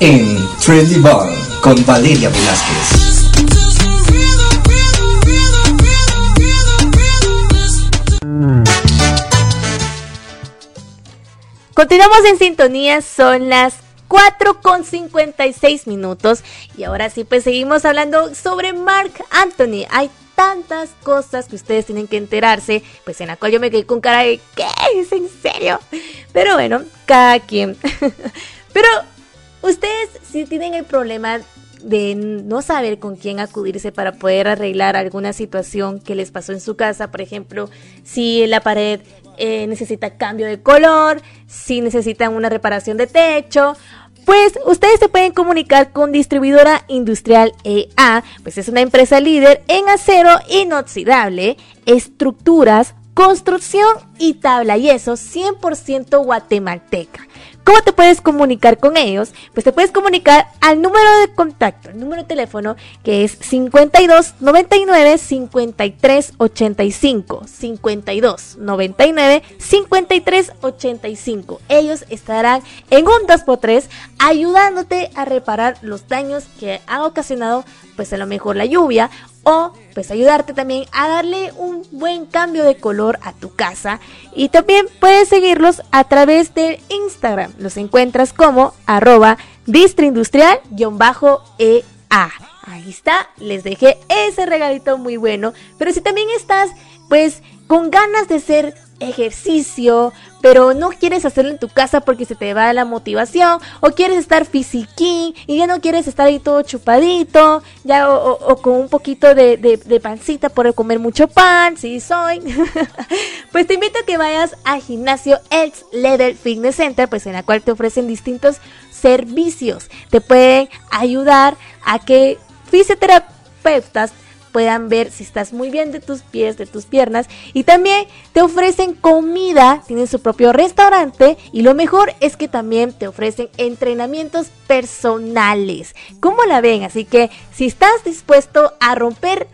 En Trendy Bar con Valeria Velázquez. Continuamos en sintonía, son las 4 con 56 minutos y ahora sí pues seguimos hablando sobre Mark Anthony. Hay tantas cosas que ustedes tienen que enterarse, pues en la cual yo me quedé con cara de ¿qué? ¿Es en serio? Pero bueno, cada quien. Pero ustedes si tienen el problema de no saber con quién acudirse para poder arreglar alguna situación que les pasó en su casa, por ejemplo, si la pared eh, necesita cambio de color, si necesitan una reparación de techo, pues ustedes se pueden comunicar con Distribuidora Industrial EA, pues es una empresa líder en acero inoxidable, estructuras, construcción y tabla yeso 100% guatemalteca. ¿Cómo te puedes comunicar con ellos? Pues te puedes comunicar al número de contacto, el número de teléfono que es 52 99 53 85. 52 99 53 85. Ellos estarán en un 2x3 ayudándote a reparar los daños que ha ocasionado pues a lo mejor la lluvia o pues ayudarte también a darle un buen cambio de color a tu casa. Y también puedes seguirlos a través de Instagram. Los encuentras como arroba distriindustrial-ea ahí está les dejé ese regalito muy bueno. Pero si también estás pues con ganas de ser ejercicio, pero no quieres hacerlo en tu casa porque se te va la motivación, o quieres estar fisiquín y ya no quieres estar ahí todo chupadito, ya o, con un poquito de, de, pancita por comer mucho pan, si soy, pues te invito a que vayas al gimnasio X Level Fitness Center, pues en la cual te ofrecen distintos servicios, te pueden ayudar a que fisioterapeutas puedan ver si estás muy bien de tus pies, de tus piernas. Y también te ofrecen comida, tienen su propio restaurante y lo mejor es que también te ofrecen entrenamientos personales. ¿Cómo la ven? Así que si estás dispuesto a romper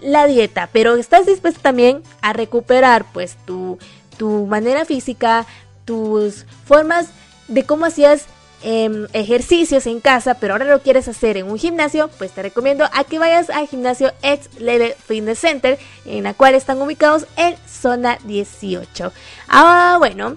la dieta, pero estás dispuesto también a recuperar pues tu, tu manera física, tus formas de cómo hacías Em, ejercicios en casa, pero ahora lo quieres hacer en un gimnasio, pues te recomiendo a que vayas al gimnasio X Level Fitness Center, en la cual están ubicados en zona 18. Ah, bueno.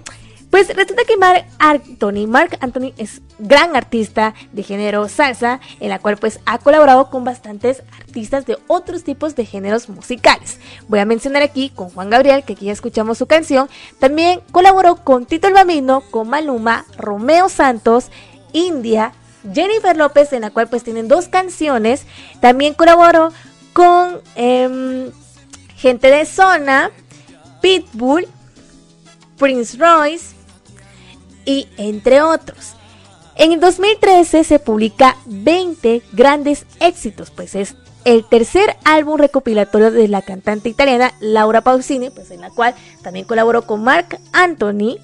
Pues resulta que Mark Anthony, Mark Anthony es gran artista de género salsa, en la cual pues ha colaborado con bastantes artistas de otros tipos de géneros musicales. Voy a mencionar aquí con Juan Gabriel, que aquí ya escuchamos su canción. También colaboró con Tito el Bambino, con Maluma, Romeo Santos, India, Jennifer López, en la cual pues tienen dos canciones. También colaboró con em, gente de zona, Pitbull, Prince Royce, y entre otros. En el 2013 se publica 20 grandes éxitos, pues es el tercer álbum recopilatorio de la cantante italiana Laura Pausini, pues en la cual también colaboró con Mark Anthony.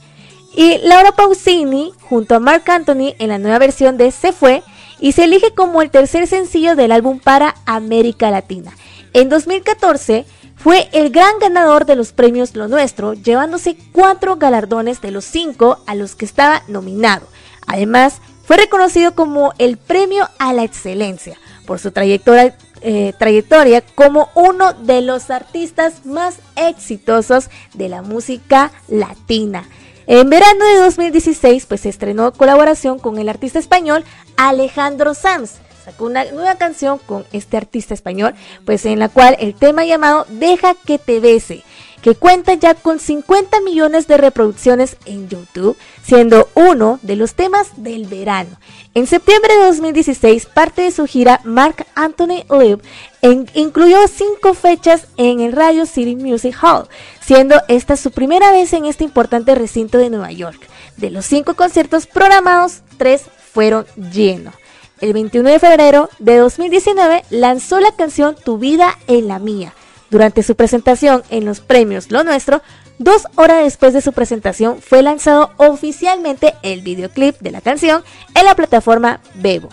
Y Laura Pausini junto a Mark Anthony en la nueva versión de Se Fue y se elige como el tercer sencillo del álbum para América Latina. En 2014 fue el gran ganador de los premios Lo Nuestro, llevándose cuatro galardones de los cinco a los que estaba nominado. Además, fue reconocido como el premio a la excelencia por su trayectoria, eh, como uno de los artistas más exitosos de la música latina. En verano de 2016, pues estrenó colaboración con el artista español Alejandro Sanz, sacó una nueva canción con este artista español, pues en la cual el tema llamado Deja que te bese, que cuenta ya con 50 millones de reproducciones en YouTube, siendo uno de los temas del verano. En septiembre de 2016, parte de su gira Mark Anthony Live incluyó cinco fechas en el Radio City Music Hall, siendo esta su primera vez en este importante recinto de Nueva York. De los cinco conciertos programados, tres fueron llenos el 21 de febrero de 2019 lanzó la canción Tu vida en la mía. Durante su presentación en los premios Lo Nuestro, dos horas después de su presentación fue lanzado oficialmente el videoclip de la canción en la plataforma Bebo.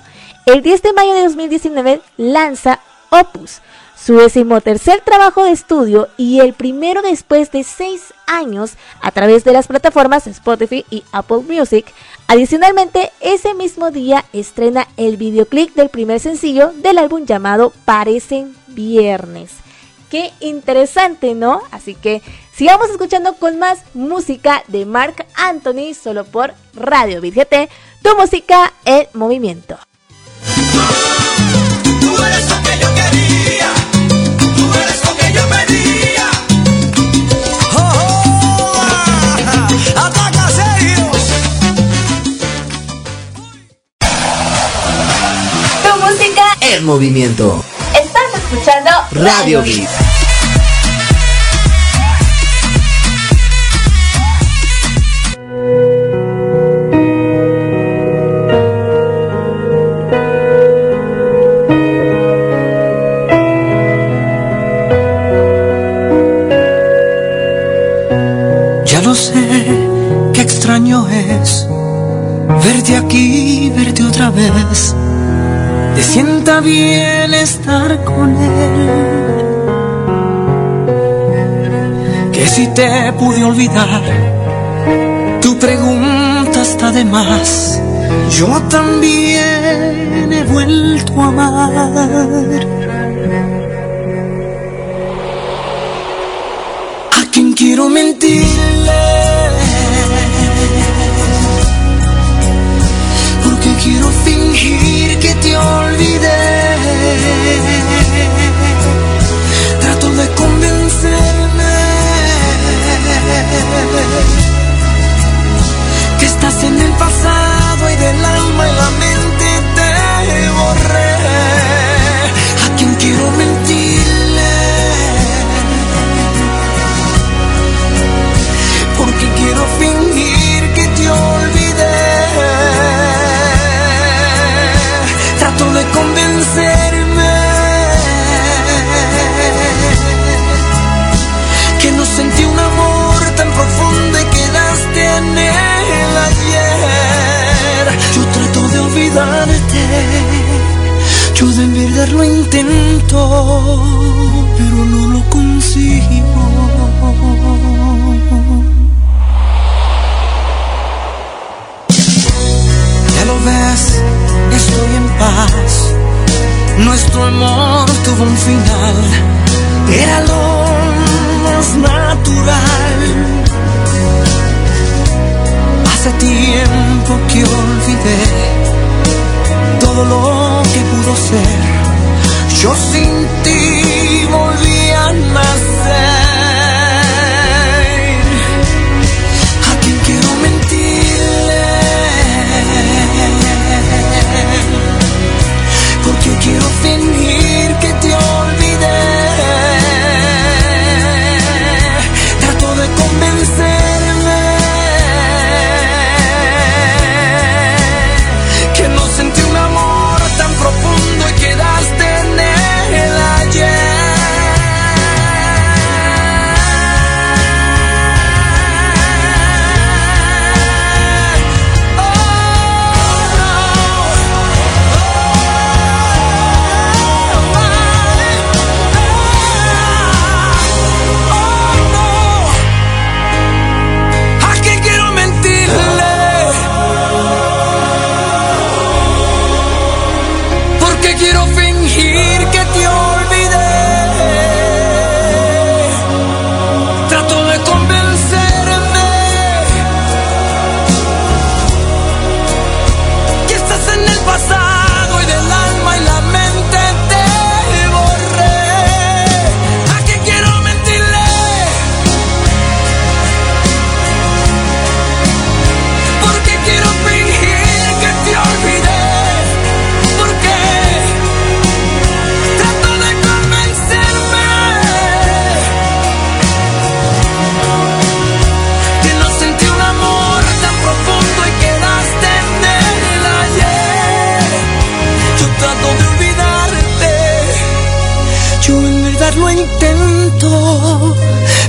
El 10 de mayo de 2019 lanza Opus, su decimotercer trabajo de estudio y el primero después de seis años a través de las plataformas Spotify y Apple Music. Adicionalmente, ese mismo día estrena el videoclip del primer sencillo del álbum llamado Parecen Viernes. Qué interesante, ¿no? Así que sigamos escuchando con más música de Mark Anthony solo por Radio BGT, tu música en movimiento. en movimiento. Estás escuchando Radio Geek. Ya no sé qué extraño es verte aquí, verte otra vez te sienta bien estar con él. Que si te pude olvidar, tu pregunta está de más. Yo también he vuelto a amar. A quien quiero mentirle. Quiero fingir que te olvidé. Trato de convencerme que estás en el pasado y del alma y la mente te borré. A quien quiero mentirle. Olvidarte, yo de verdad lo intento, pero no lo consigo. Ya lo ves, estoy en paz. Nuestro amor tuvo un final, era lo más natural. Hace tiempo que olvidé todo lo que pudo ser. Yo sin ti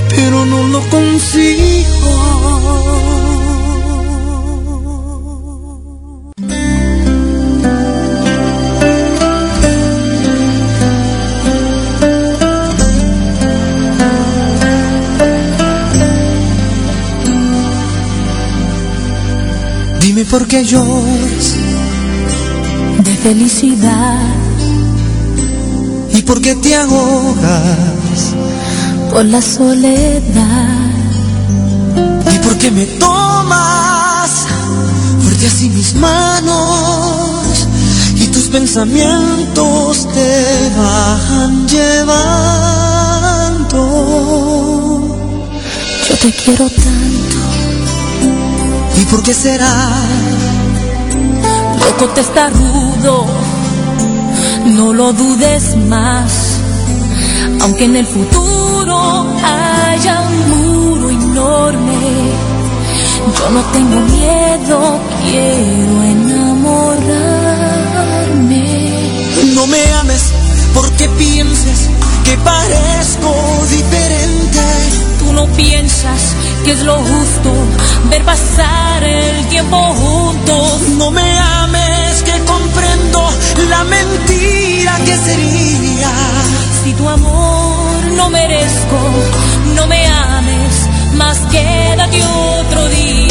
pero no lo consigo. Dime por qué lloras de felicidad y por qué te ahogas por la soledad. y por qué me tomas fuerte así mis manos y tus pensamientos te van llevando. Yo te quiero tanto, ¿Y por qué será? loco te está rudo, no lo dudes más, aunque en el futuro haya un muro enorme. Yo no tengo miedo, quiero enamorarme. No me ames porque pienses que parezco diferente. Tú no piensas que es lo justo ver pasar el tiempo juntos. No me ames que comprendo la mentira que sería si tu amor no merezco, no me ames, más quédate otro día.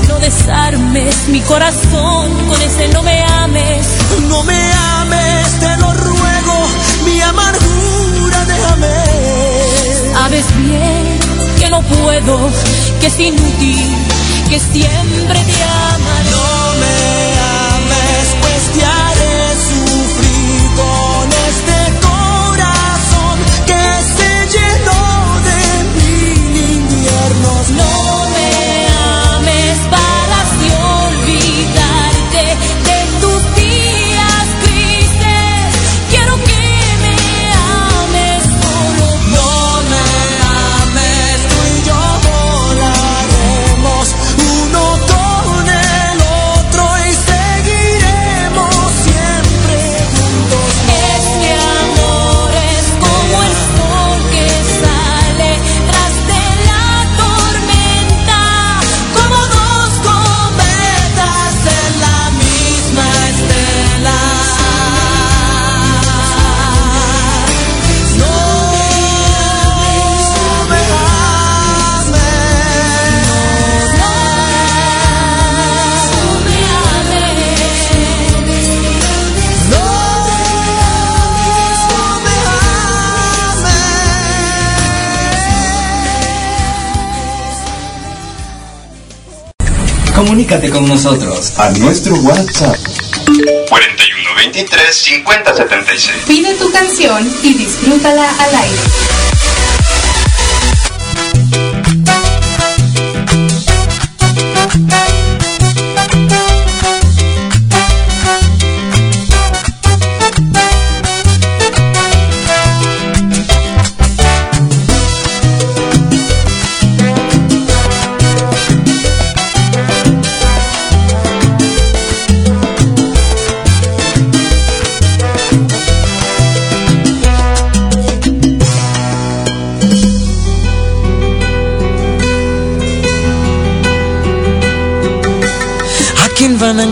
no desarmes mi corazón con ese no me ames. No me ames, te lo ruego, mi amargura déjame. Sabes bien que no puedo, que es inútil, que siempre te amaré. No me ames, pues te haré Comunícate con nosotros a nuestro WhatsApp 41 23 50 76. Pide tu canción y disfrútala al aire.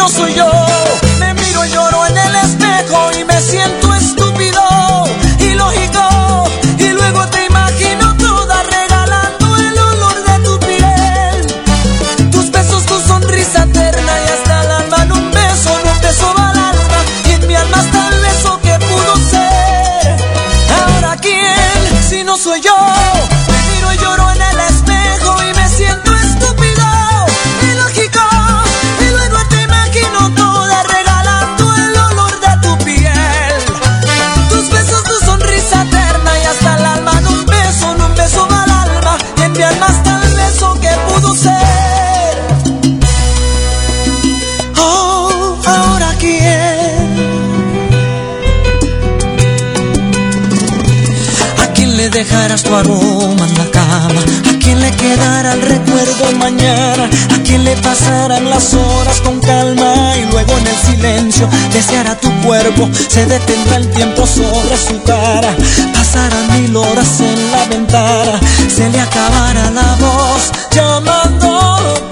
no soy yo, dejaras tu aroma en la cama, a quien le quedara el recuerdo mañana, a quien le pasaran las horas con calma y luego en el silencio deseara tu cuerpo, se detendrá el tiempo sobre su cara, pasarán mil horas en la ventana, se le acabará la voz llamándote.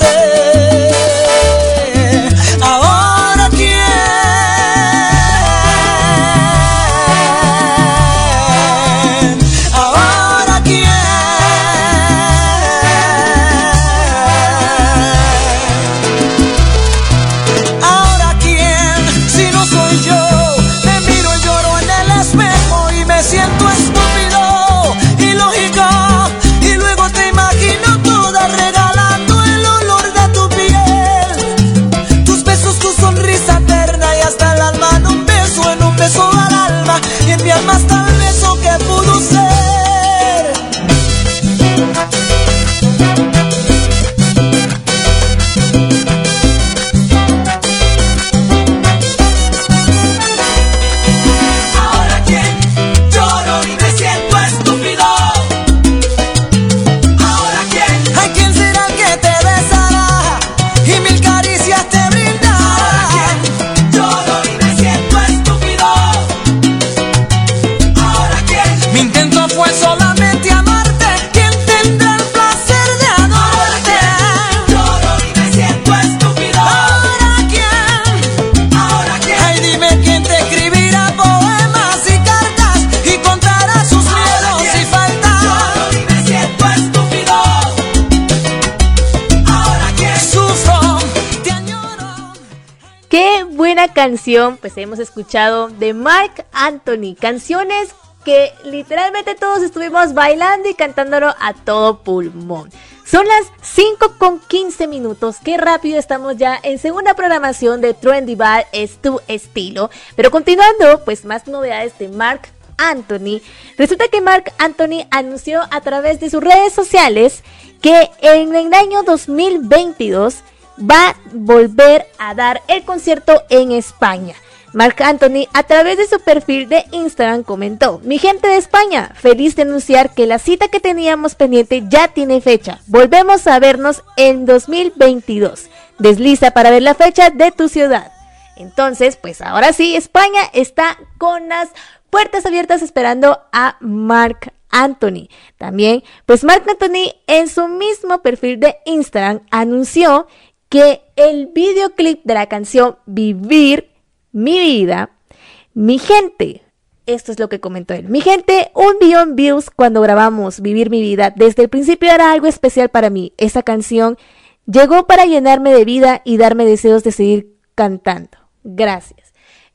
Canción, pues hemos escuchado de Mark Anthony. Canciones que literalmente todos estuvimos bailando y cantándolo a todo pulmón. Son las 5 con 15 minutos. Qué rápido estamos ya en segunda programación de Trendy Bar es tu estilo. Pero continuando, pues más novedades de Mark Anthony. Resulta que Mark Anthony anunció a través de sus redes sociales que en el año 2022 va a volver a dar el concierto en España. Marc Anthony a través de su perfil de Instagram comentó, mi gente de España, feliz de anunciar que la cita que teníamos pendiente ya tiene fecha. Volvemos a vernos en 2022. Desliza para ver la fecha de tu ciudad. Entonces, pues ahora sí, España está con las puertas abiertas esperando a Marc Anthony. También, pues Marc Anthony en su mismo perfil de Instagram anunció que el videoclip de la canción Vivir mi vida, mi gente, esto es lo que comentó él. Mi gente, un millón views cuando grabamos Vivir mi vida. Desde el principio era algo especial para mí. Esa canción llegó para llenarme de vida y darme deseos de seguir cantando. Gracias.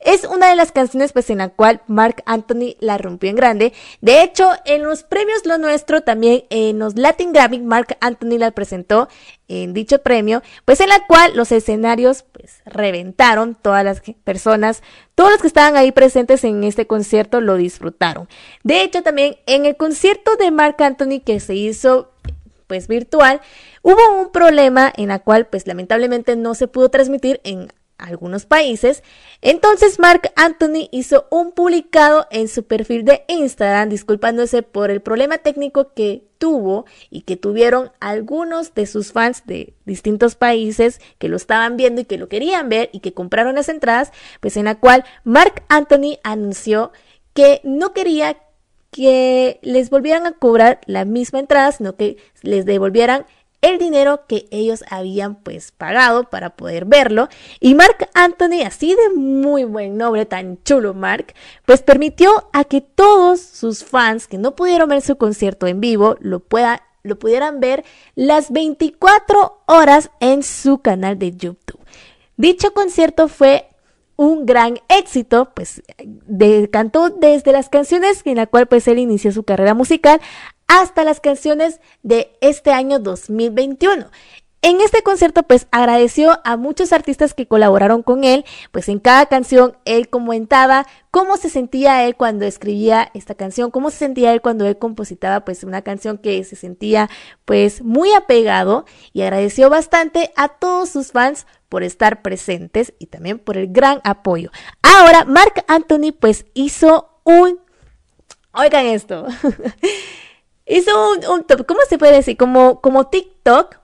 Es una de las canciones pues en la cual Mark Anthony la rompió en grande. De hecho, en los premios Lo Nuestro, también en los Latin Grammy, Mark Anthony la presentó en dicho premio, pues en la cual los escenarios pues reventaron, todas las personas, todos los que estaban ahí presentes en este concierto lo disfrutaron. De hecho, también en el concierto de Mark Anthony que se hizo pues virtual, hubo un problema en la cual pues lamentablemente no se pudo transmitir en algunos países. Entonces Mark Anthony hizo un publicado en su perfil de Instagram disculpándose por el problema técnico que tuvo y que tuvieron algunos de sus fans de distintos países que lo estaban viendo y que lo querían ver y que compraron las entradas, pues en la cual Mark Anthony anunció que no quería que les volvieran a cobrar la misma entrada, sino que les devolvieran el dinero que ellos habían pues pagado para poder verlo. Y Mark Anthony, así de muy buen nombre, tan chulo Mark, pues permitió a que todos sus fans que no pudieron ver su concierto en vivo lo, lo pudieran ver las 24 horas en su canal de YouTube. Dicho concierto fue un gran éxito, pues de, cantó desde las canciones en la cual pues él inició su carrera musical hasta las canciones de este año 2021. En este concierto pues agradeció a muchos artistas que colaboraron con él, pues en cada canción él comentaba cómo se sentía él cuando escribía esta canción, cómo se sentía él cuando él compositaba pues una canción que se sentía pues muy apegado y agradeció bastante a todos sus fans por estar presentes y también por el gran apoyo. Ahora Mark Anthony pues hizo un Oigan esto. Hizo un, un top, ¿cómo se puede decir? Como, como TikTok,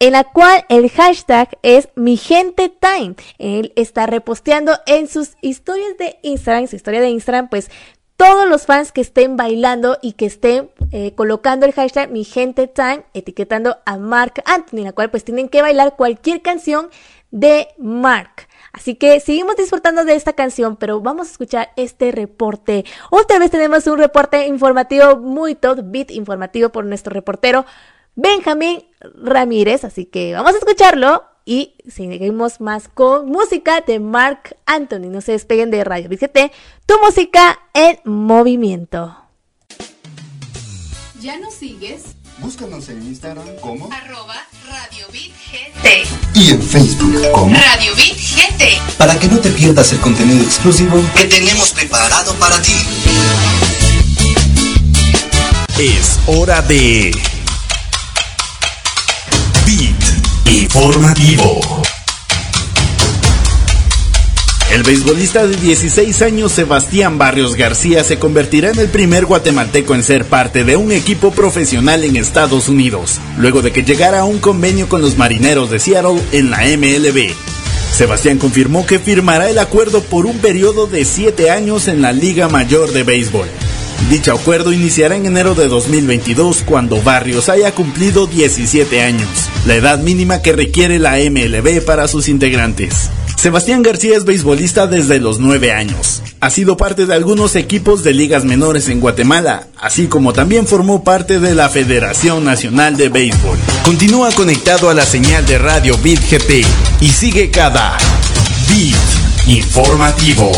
en la cual el hashtag es mi gente time. Él está reposteando en sus historias de Instagram, su historia de Instagram, pues todos los fans que estén bailando y que estén eh, colocando el hashtag mi gente time, etiquetando a Mark Anthony, en la cual pues tienen que bailar cualquier canción de Mark. Así que seguimos disfrutando de esta canción, pero vamos a escuchar este reporte. Otra vez tenemos un reporte informativo muy top beat informativo por nuestro reportero Benjamín Ramírez. Así que vamos a escucharlo y seguimos más con música de Mark Anthony. No se despeguen de Radio BGT, tu música en movimiento. ¿Ya nos sigues? Búscanos en Instagram como Arroba Radio Beat GT. y en Facebook como Radio Beat GT. Para que no te pierdas el contenido exclusivo Que tenemos preparado para ti. Es hora de Beat Informativo. El beisbolista de 16 años Sebastián Barrios García se convertirá en el primer guatemalteco en ser parte de un equipo profesional en Estados Unidos, luego de que llegara a un convenio con los Marineros de Seattle en la MLB. Sebastián confirmó que firmará el acuerdo por un periodo de 7 años en la Liga Mayor de Béisbol. Dicho acuerdo iniciará en enero de 2022 cuando Barrios haya cumplido 17 años, la edad mínima que requiere la MLB para sus integrantes. Sebastián García es beisbolista desde los 9 años. Ha sido parte de algunos equipos de ligas menores en Guatemala, así como también formó parte de la Federación Nacional de Béisbol. Continúa conectado a la señal de Radio Beat GT y sigue cada Beat Informativo.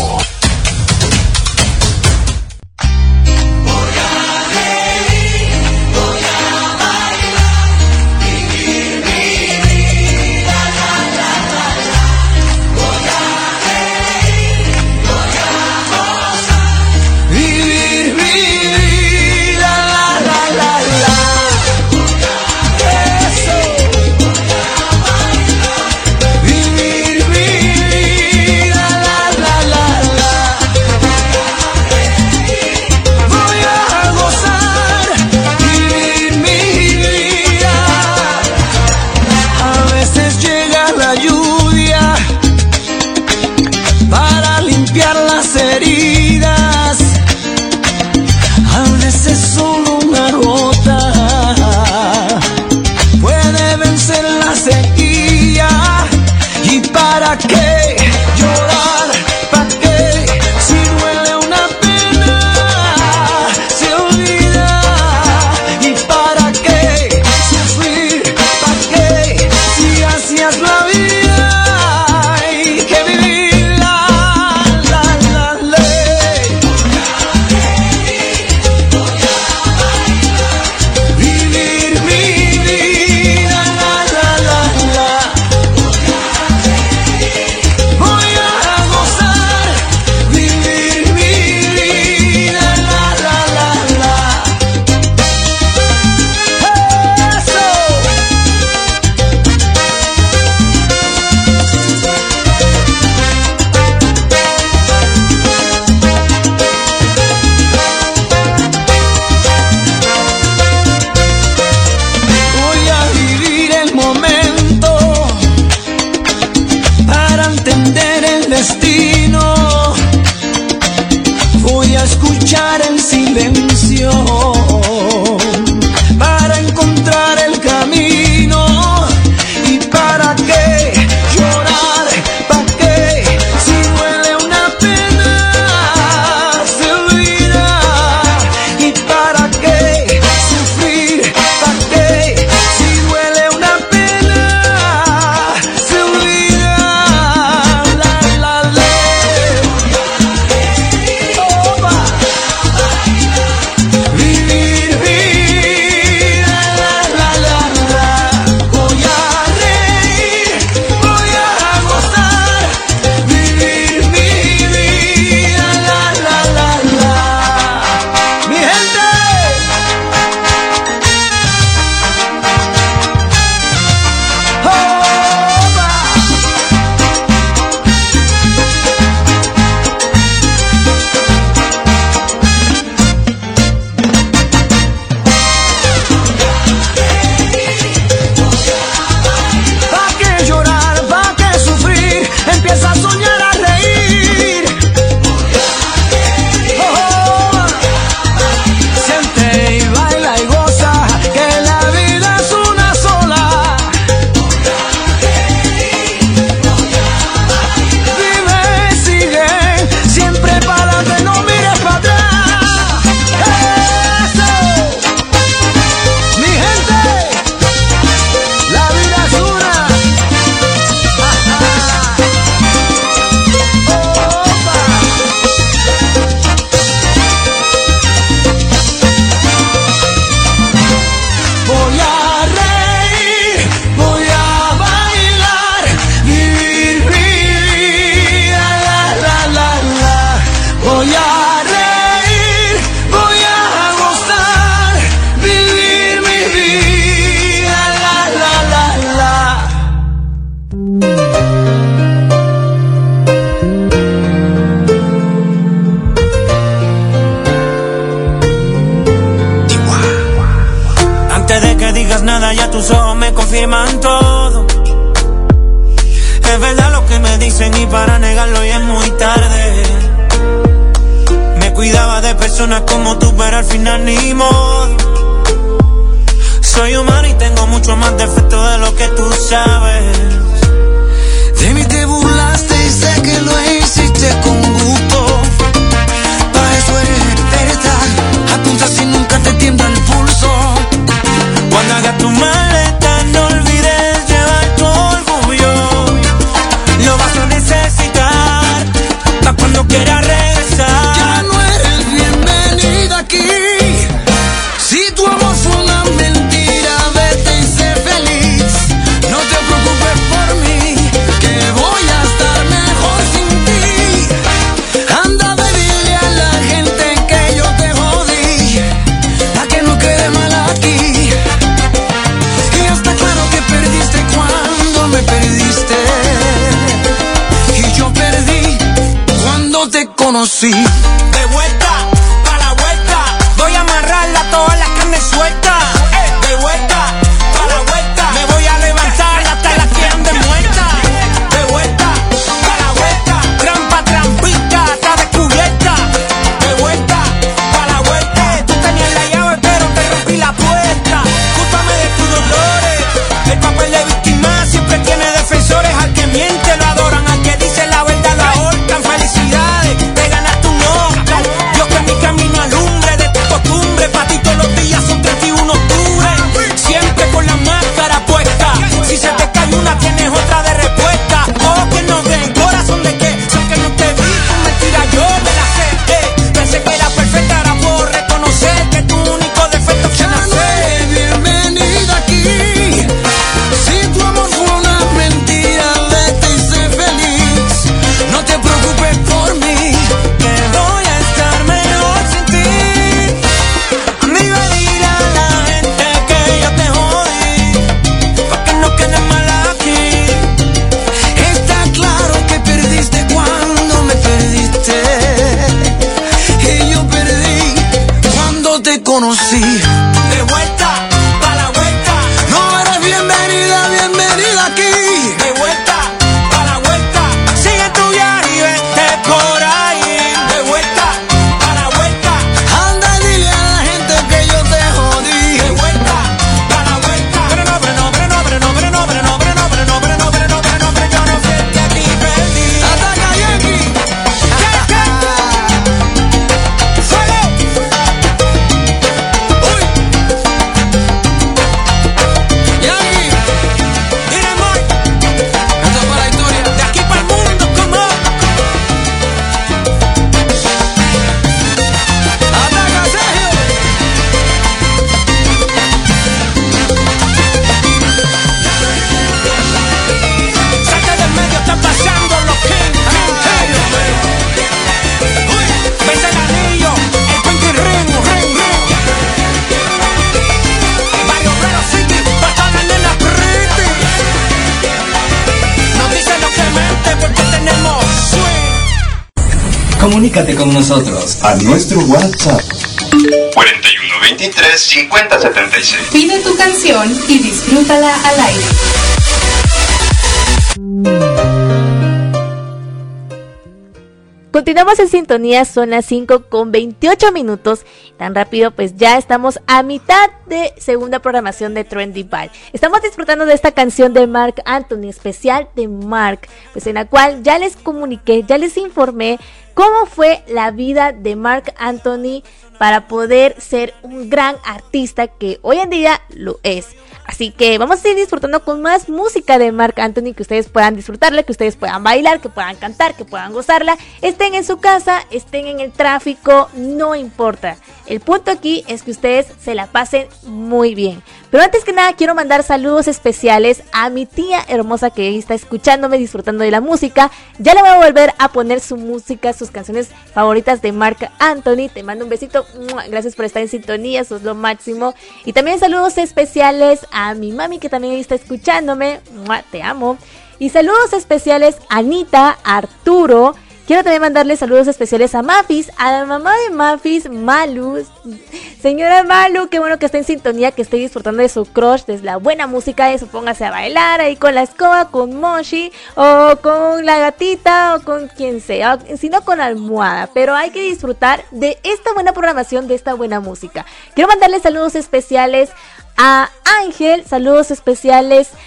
Es verdad lo que me dicen y para negarlo ya es muy tarde. Me cuidaba de personas como tú, pero al final ni modo. Soy humano y tengo mucho más defecto de lo que tú sabes. De mí te burlaste y sé que lo hiciste con conocí. Comunícate con nosotros a nuestro WhatsApp 4123 5076. Pide tu canción y disfrútala al aire. Continuamos en sintonía, son las 5 con 28 minutos. Tan rápido, pues ya estamos a mitad de segunda programación de Trendy Ball. Estamos disfrutando de esta canción de Mark Anthony, especial de Mark, pues en la cual ya les comuniqué, ya les informé cómo fue la vida de Mark Anthony para poder ser un gran artista que hoy en día lo es. Así que vamos a seguir disfrutando con más música de Mark Anthony que ustedes puedan disfrutarla, que ustedes puedan bailar, que puedan cantar, que puedan gozarla. Estén en su casa, estén en el tráfico, no importa. El punto aquí es que ustedes se la pasen muy bien. Pero antes que nada quiero mandar saludos especiales a mi tía hermosa que está escuchándome, disfrutando de la música. Ya le voy a volver a poner su música, sus canciones favoritas de Mark Anthony. Te mando un besito. Gracias por estar en sintonía, eso es lo máximo. Y también saludos especiales a mi mami que también está escuchándome. Te amo. Y saludos especiales a Anita, Arturo. Quiero también mandarle saludos especiales a Mafis, a la mamá de Mafis, Malu. Señora Malu, qué bueno que está en sintonía, que esté disfrutando de su crush, de la buena música, eso póngase a bailar ahí con la escoba, con Moshi, o con la gatita, o con quien sea, sino con almohada. Pero hay que disfrutar de esta buena programación, de esta buena música. Quiero mandarle saludos especiales a Ángel, saludos especiales a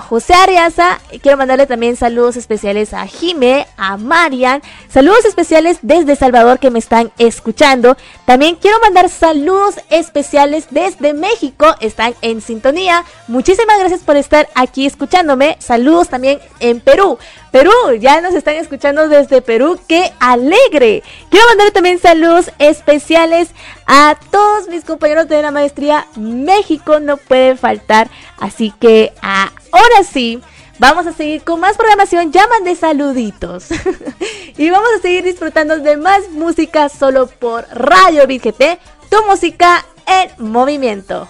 José Ariaza. Quiero mandarle también saludos especiales a Jime, a Marian. Saludos especiales desde Salvador que me están escuchando. También quiero mandar saludos especiales desde México. Están en sintonía. Muchísimas gracias por estar aquí escuchándome. Saludos también en Perú. Perú, ya nos están escuchando desde Perú, qué alegre. Quiero mandarle también saludos especiales a todos mis compañeros de la maestría. México no puede faltar, así que ahora sí. Vamos a seguir con más programación, llaman de saluditos. y vamos a seguir disfrutando de más música solo por Radio BGT, tu música en movimiento.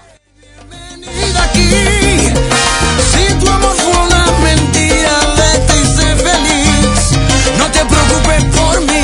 Te preocupes por mí,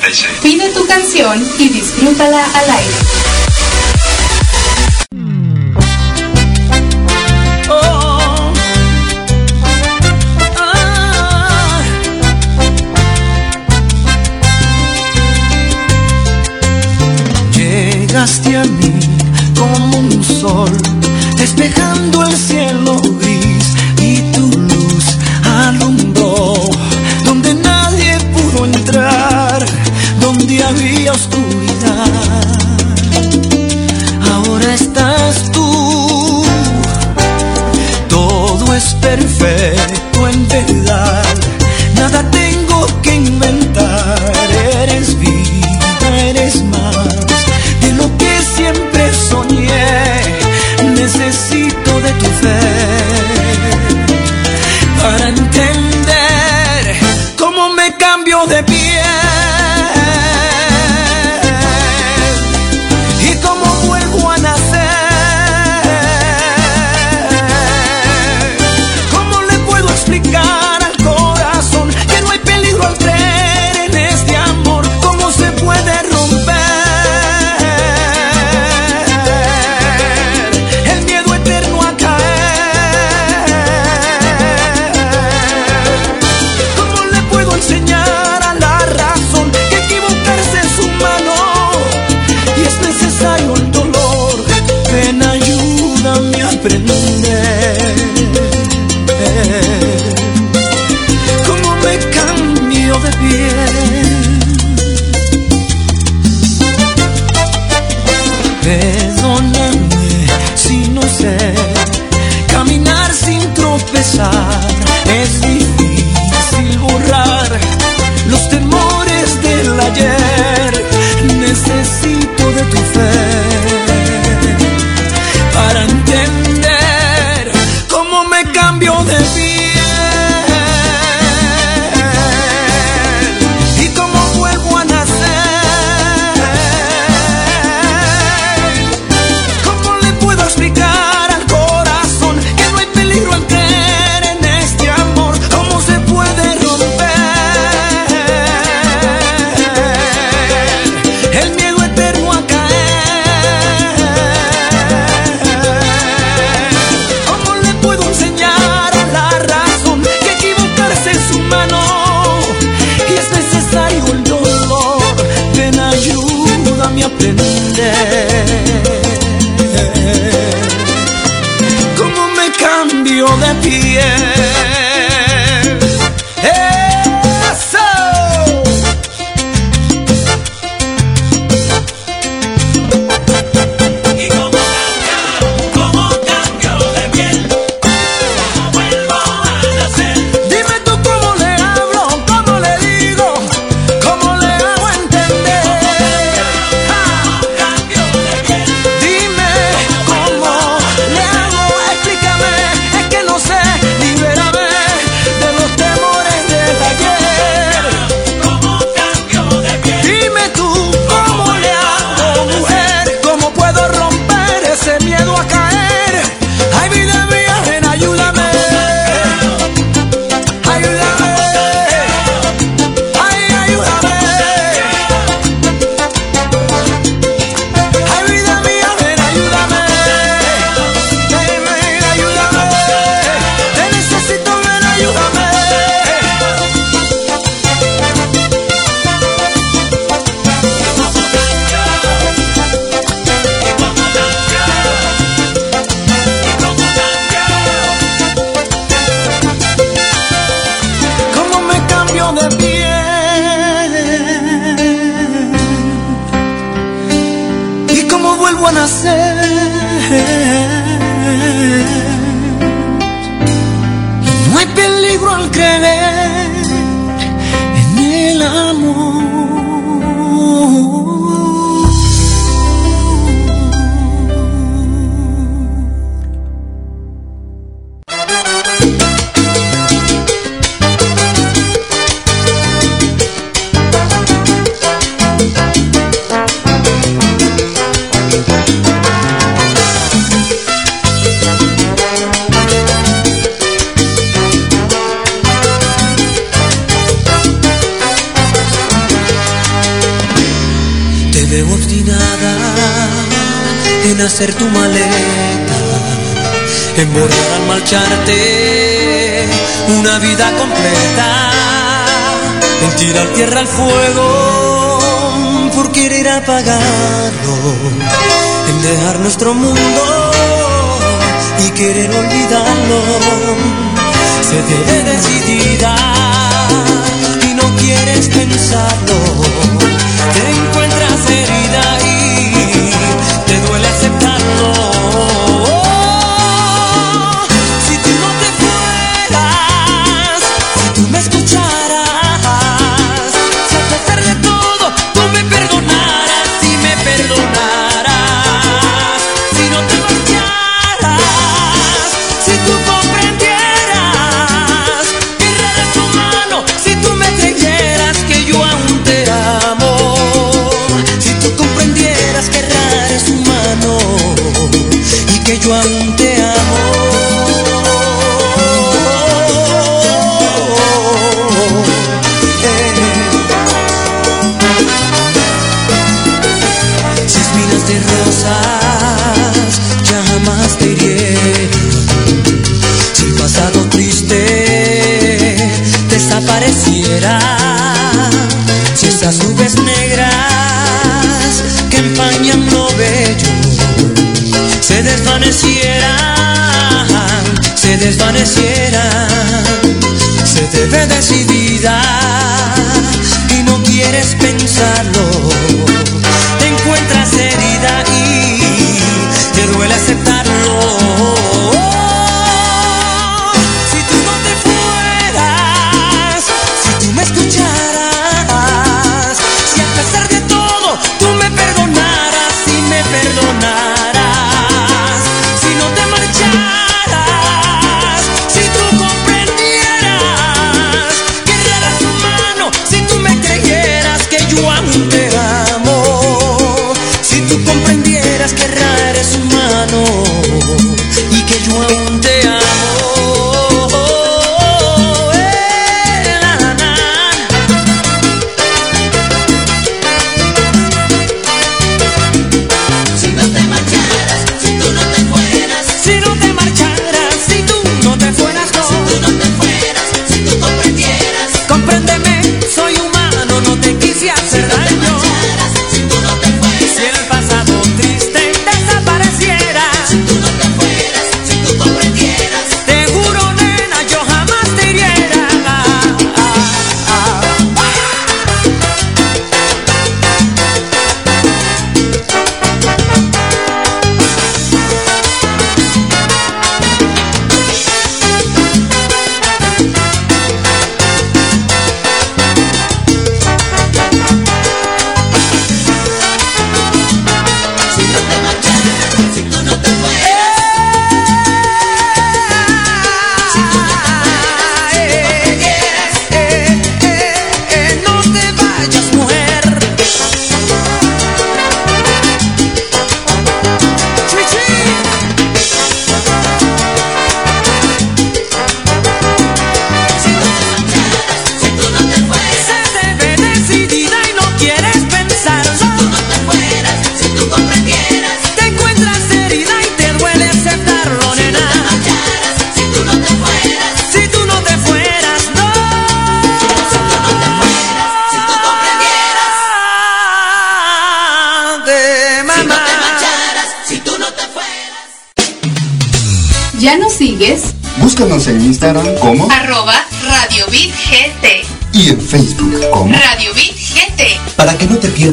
96. Pide tu canción y disfrútala al aire. llegaste a mí como un sol, despejando el cielo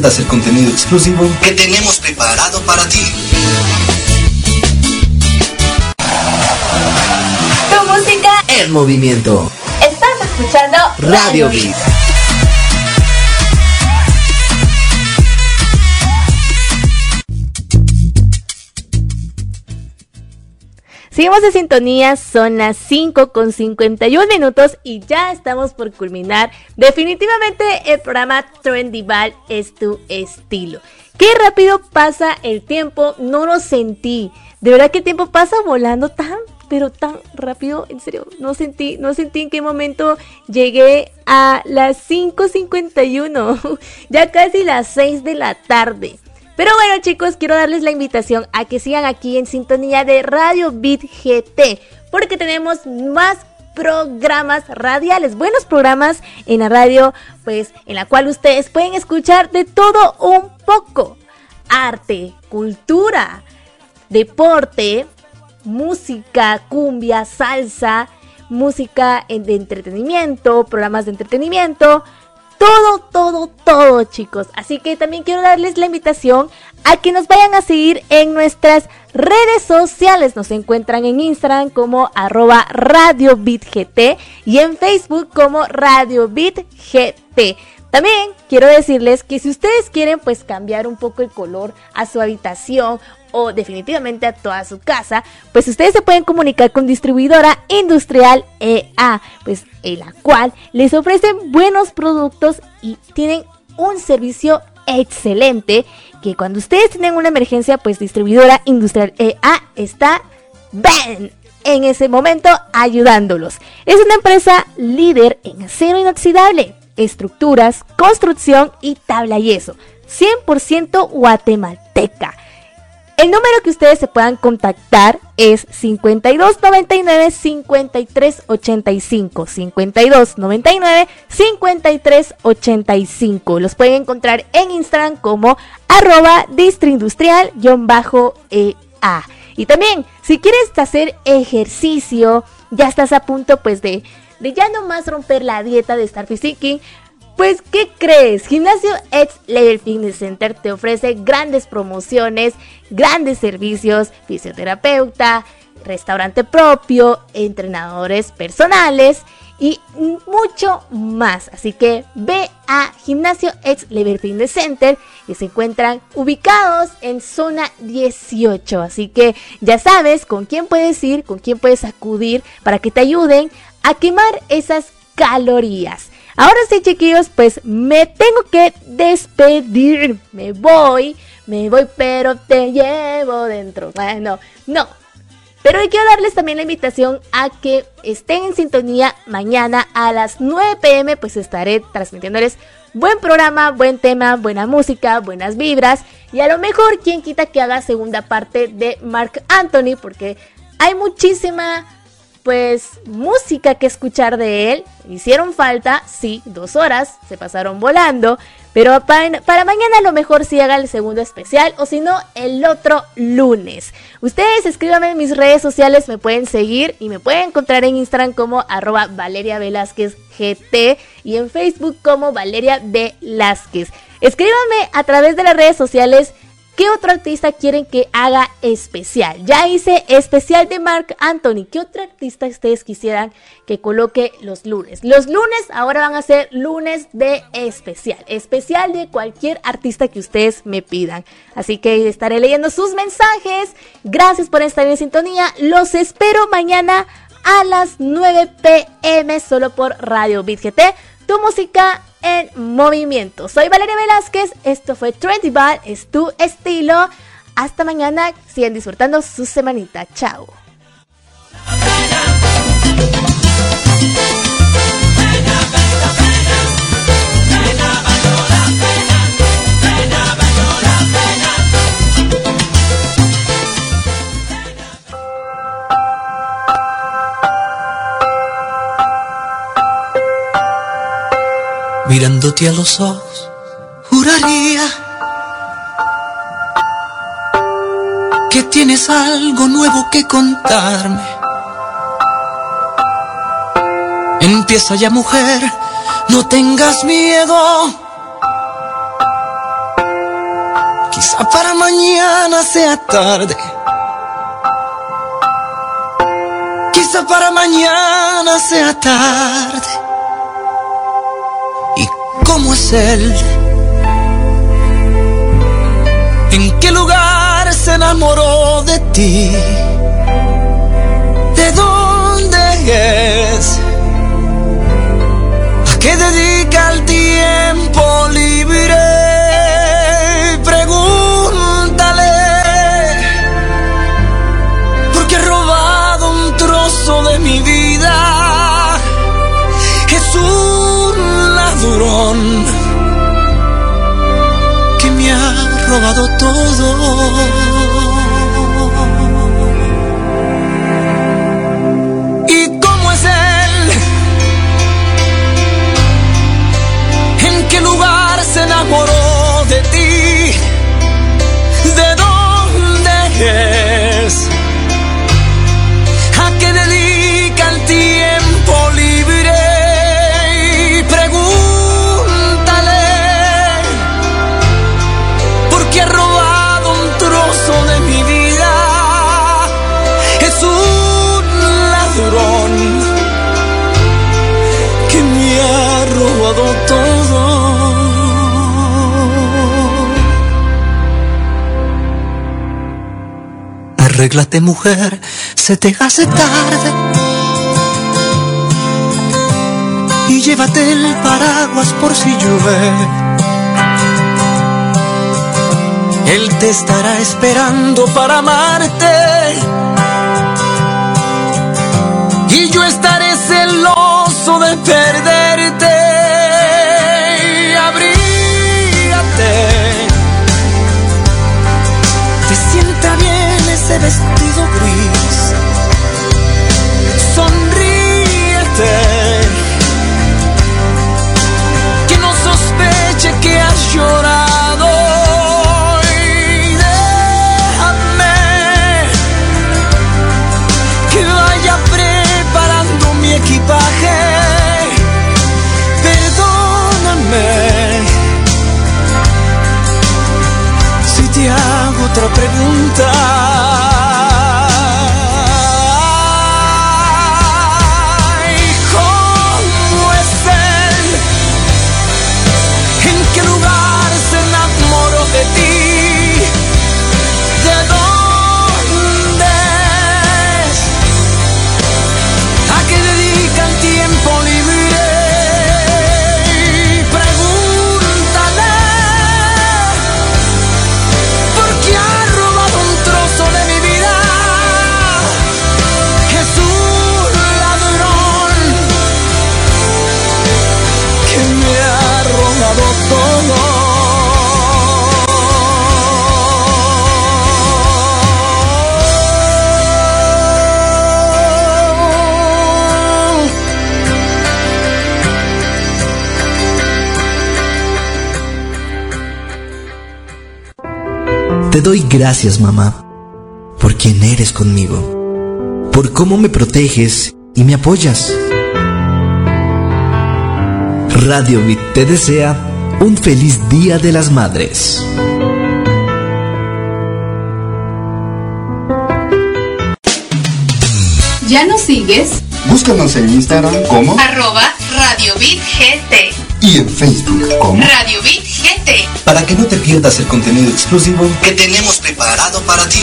pierdas el contenido exclusivo que tenemos preparado para ti. Tu música En movimiento. estás escuchando Radio Beat. Seguimos de sintonía, son las 5 con 51 minutos y ya estamos por culminar. Definitivamente el programa Trendival es tu estilo. Qué rápido pasa el tiempo, no lo sentí. De verdad que tiempo pasa volando tan, pero tan rápido, en serio, no sentí, no sentí en qué momento llegué a las 5.51, ya casi las 6 de la tarde. Pero bueno chicos, quiero darles la invitación a que sigan aquí en sintonía de Radio Beat GT, porque tenemos más programas radiales, buenos programas en la radio, pues en la cual ustedes pueden escuchar de todo un poco. Arte, cultura, deporte, música, cumbia, salsa, música de entretenimiento, programas de entretenimiento, todo, todo, todo, chicos. Así que también quiero darles la invitación a que nos vayan a seguir en nuestras redes sociales. Nos encuentran en Instagram como arroba Radio Beat GT y en Facebook como Radio Beat GT. También quiero decirles que si ustedes quieren pues cambiar un poco el color a su habitación o definitivamente a toda su casa, pues ustedes se pueden comunicar con distribuidora industrial EA, pues en la cual les ofrecen buenos productos y tienen un servicio excelente que cuando ustedes tienen una emergencia, pues distribuidora industrial EA está en ese momento ayudándolos. Es una empresa líder en acero inoxidable, estructuras, construcción y tabla yeso. 100% guatemalteca. El número que ustedes se puedan contactar es 5299 5385 5299 5385. Los pueden encontrar en Instagram como arroba distriindustrial-ea. Y también, si quieres hacer ejercicio, ya estás a punto pues de, de ya no más romper la dieta de estar physiquing, pues, ¿qué crees? Gimnasio X Level Fitness Center te ofrece grandes promociones, grandes servicios, fisioterapeuta, restaurante propio, entrenadores personales y mucho más. Así que ve a Gimnasio X Level Fitness Center y se encuentran ubicados en zona 18. Así que ya sabes con quién puedes ir, con quién puedes acudir para que te ayuden a quemar esas calorías. Ahora sí, chiquillos, pues me tengo que despedir. Me voy, me voy, pero te llevo dentro. Bueno, no. Pero hoy quiero darles también la invitación a que estén en sintonía mañana a las 9 pm, pues estaré transmitiéndoles buen programa, buen tema, buena música, buenas vibras. Y a lo mejor, quien quita que haga segunda parte de Mark Anthony, porque hay muchísima pues música que escuchar de él. Hicieron falta, sí, dos horas, se pasaron volando. Pero para, mañana a lo mejor sí haga el segundo especial o si no, el otro lunes. Ustedes escríbanme en mis redes sociales, me pueden seguir y me pueden encontrar en Instagram como arroba Valeria GT y en Facebook como Valeria Velázquez. Escríbanme a través de las redes sociales ¿Qué otro artista quieren que haga especial? Ya hice especial de Mark Anthony. ¿Qué otro artista ustedes quisieran que coloque los lunes? Los lunes ahora van a ser lunes de especial. Especial de cualquier artista que ustedes me pidan. Así que estaré leyendo sus mensajes. Gracias por estar en sintonía. Los espero mañana a las 9 pm solo por Radio Beat GT. Tu música en movimiento. Soy Valeria Velázquez, esto fue Trendy Ball, es tu estilo. Hasta mañana, sigan disfrutando su semanita. Chao. mirándote a los ojos, juraría que tienes algo nuevo que contarme. Empieza ya mujer, no tengas miedo. Quizá para mañana sea tarde. Quizá para mañana sea tarde. ¿Y cómo es él? ¿En qué lugar se enamoró de ti? ¿De dónde es? ¿A qué dedica el tiempo libre? Ha robado todo. Arréglate mujer, se te hace tarde. Y llévate el paraguas por si llueve. Él te estará esperando para amarte. Y yo estaré celoso de perderte. Vestido gris. Sonríete. Que no sospeche que has llorado. Y déjame que vaya preparando mi equipaje. Perdóname si te hago otra pregunta. Te doy gracias, mamá, por quien eres conmigo, por cómo me proteges y me apoyas. Radio Bit te desea un feliz Día de las Madres. ¿Ya nos sigues? Búscanos en Instagram como Arroba Radio Beat GT. y en Facebook como Radio GT. Para que no te pierdas el contenido exclusivo que tenemos preparado para ti.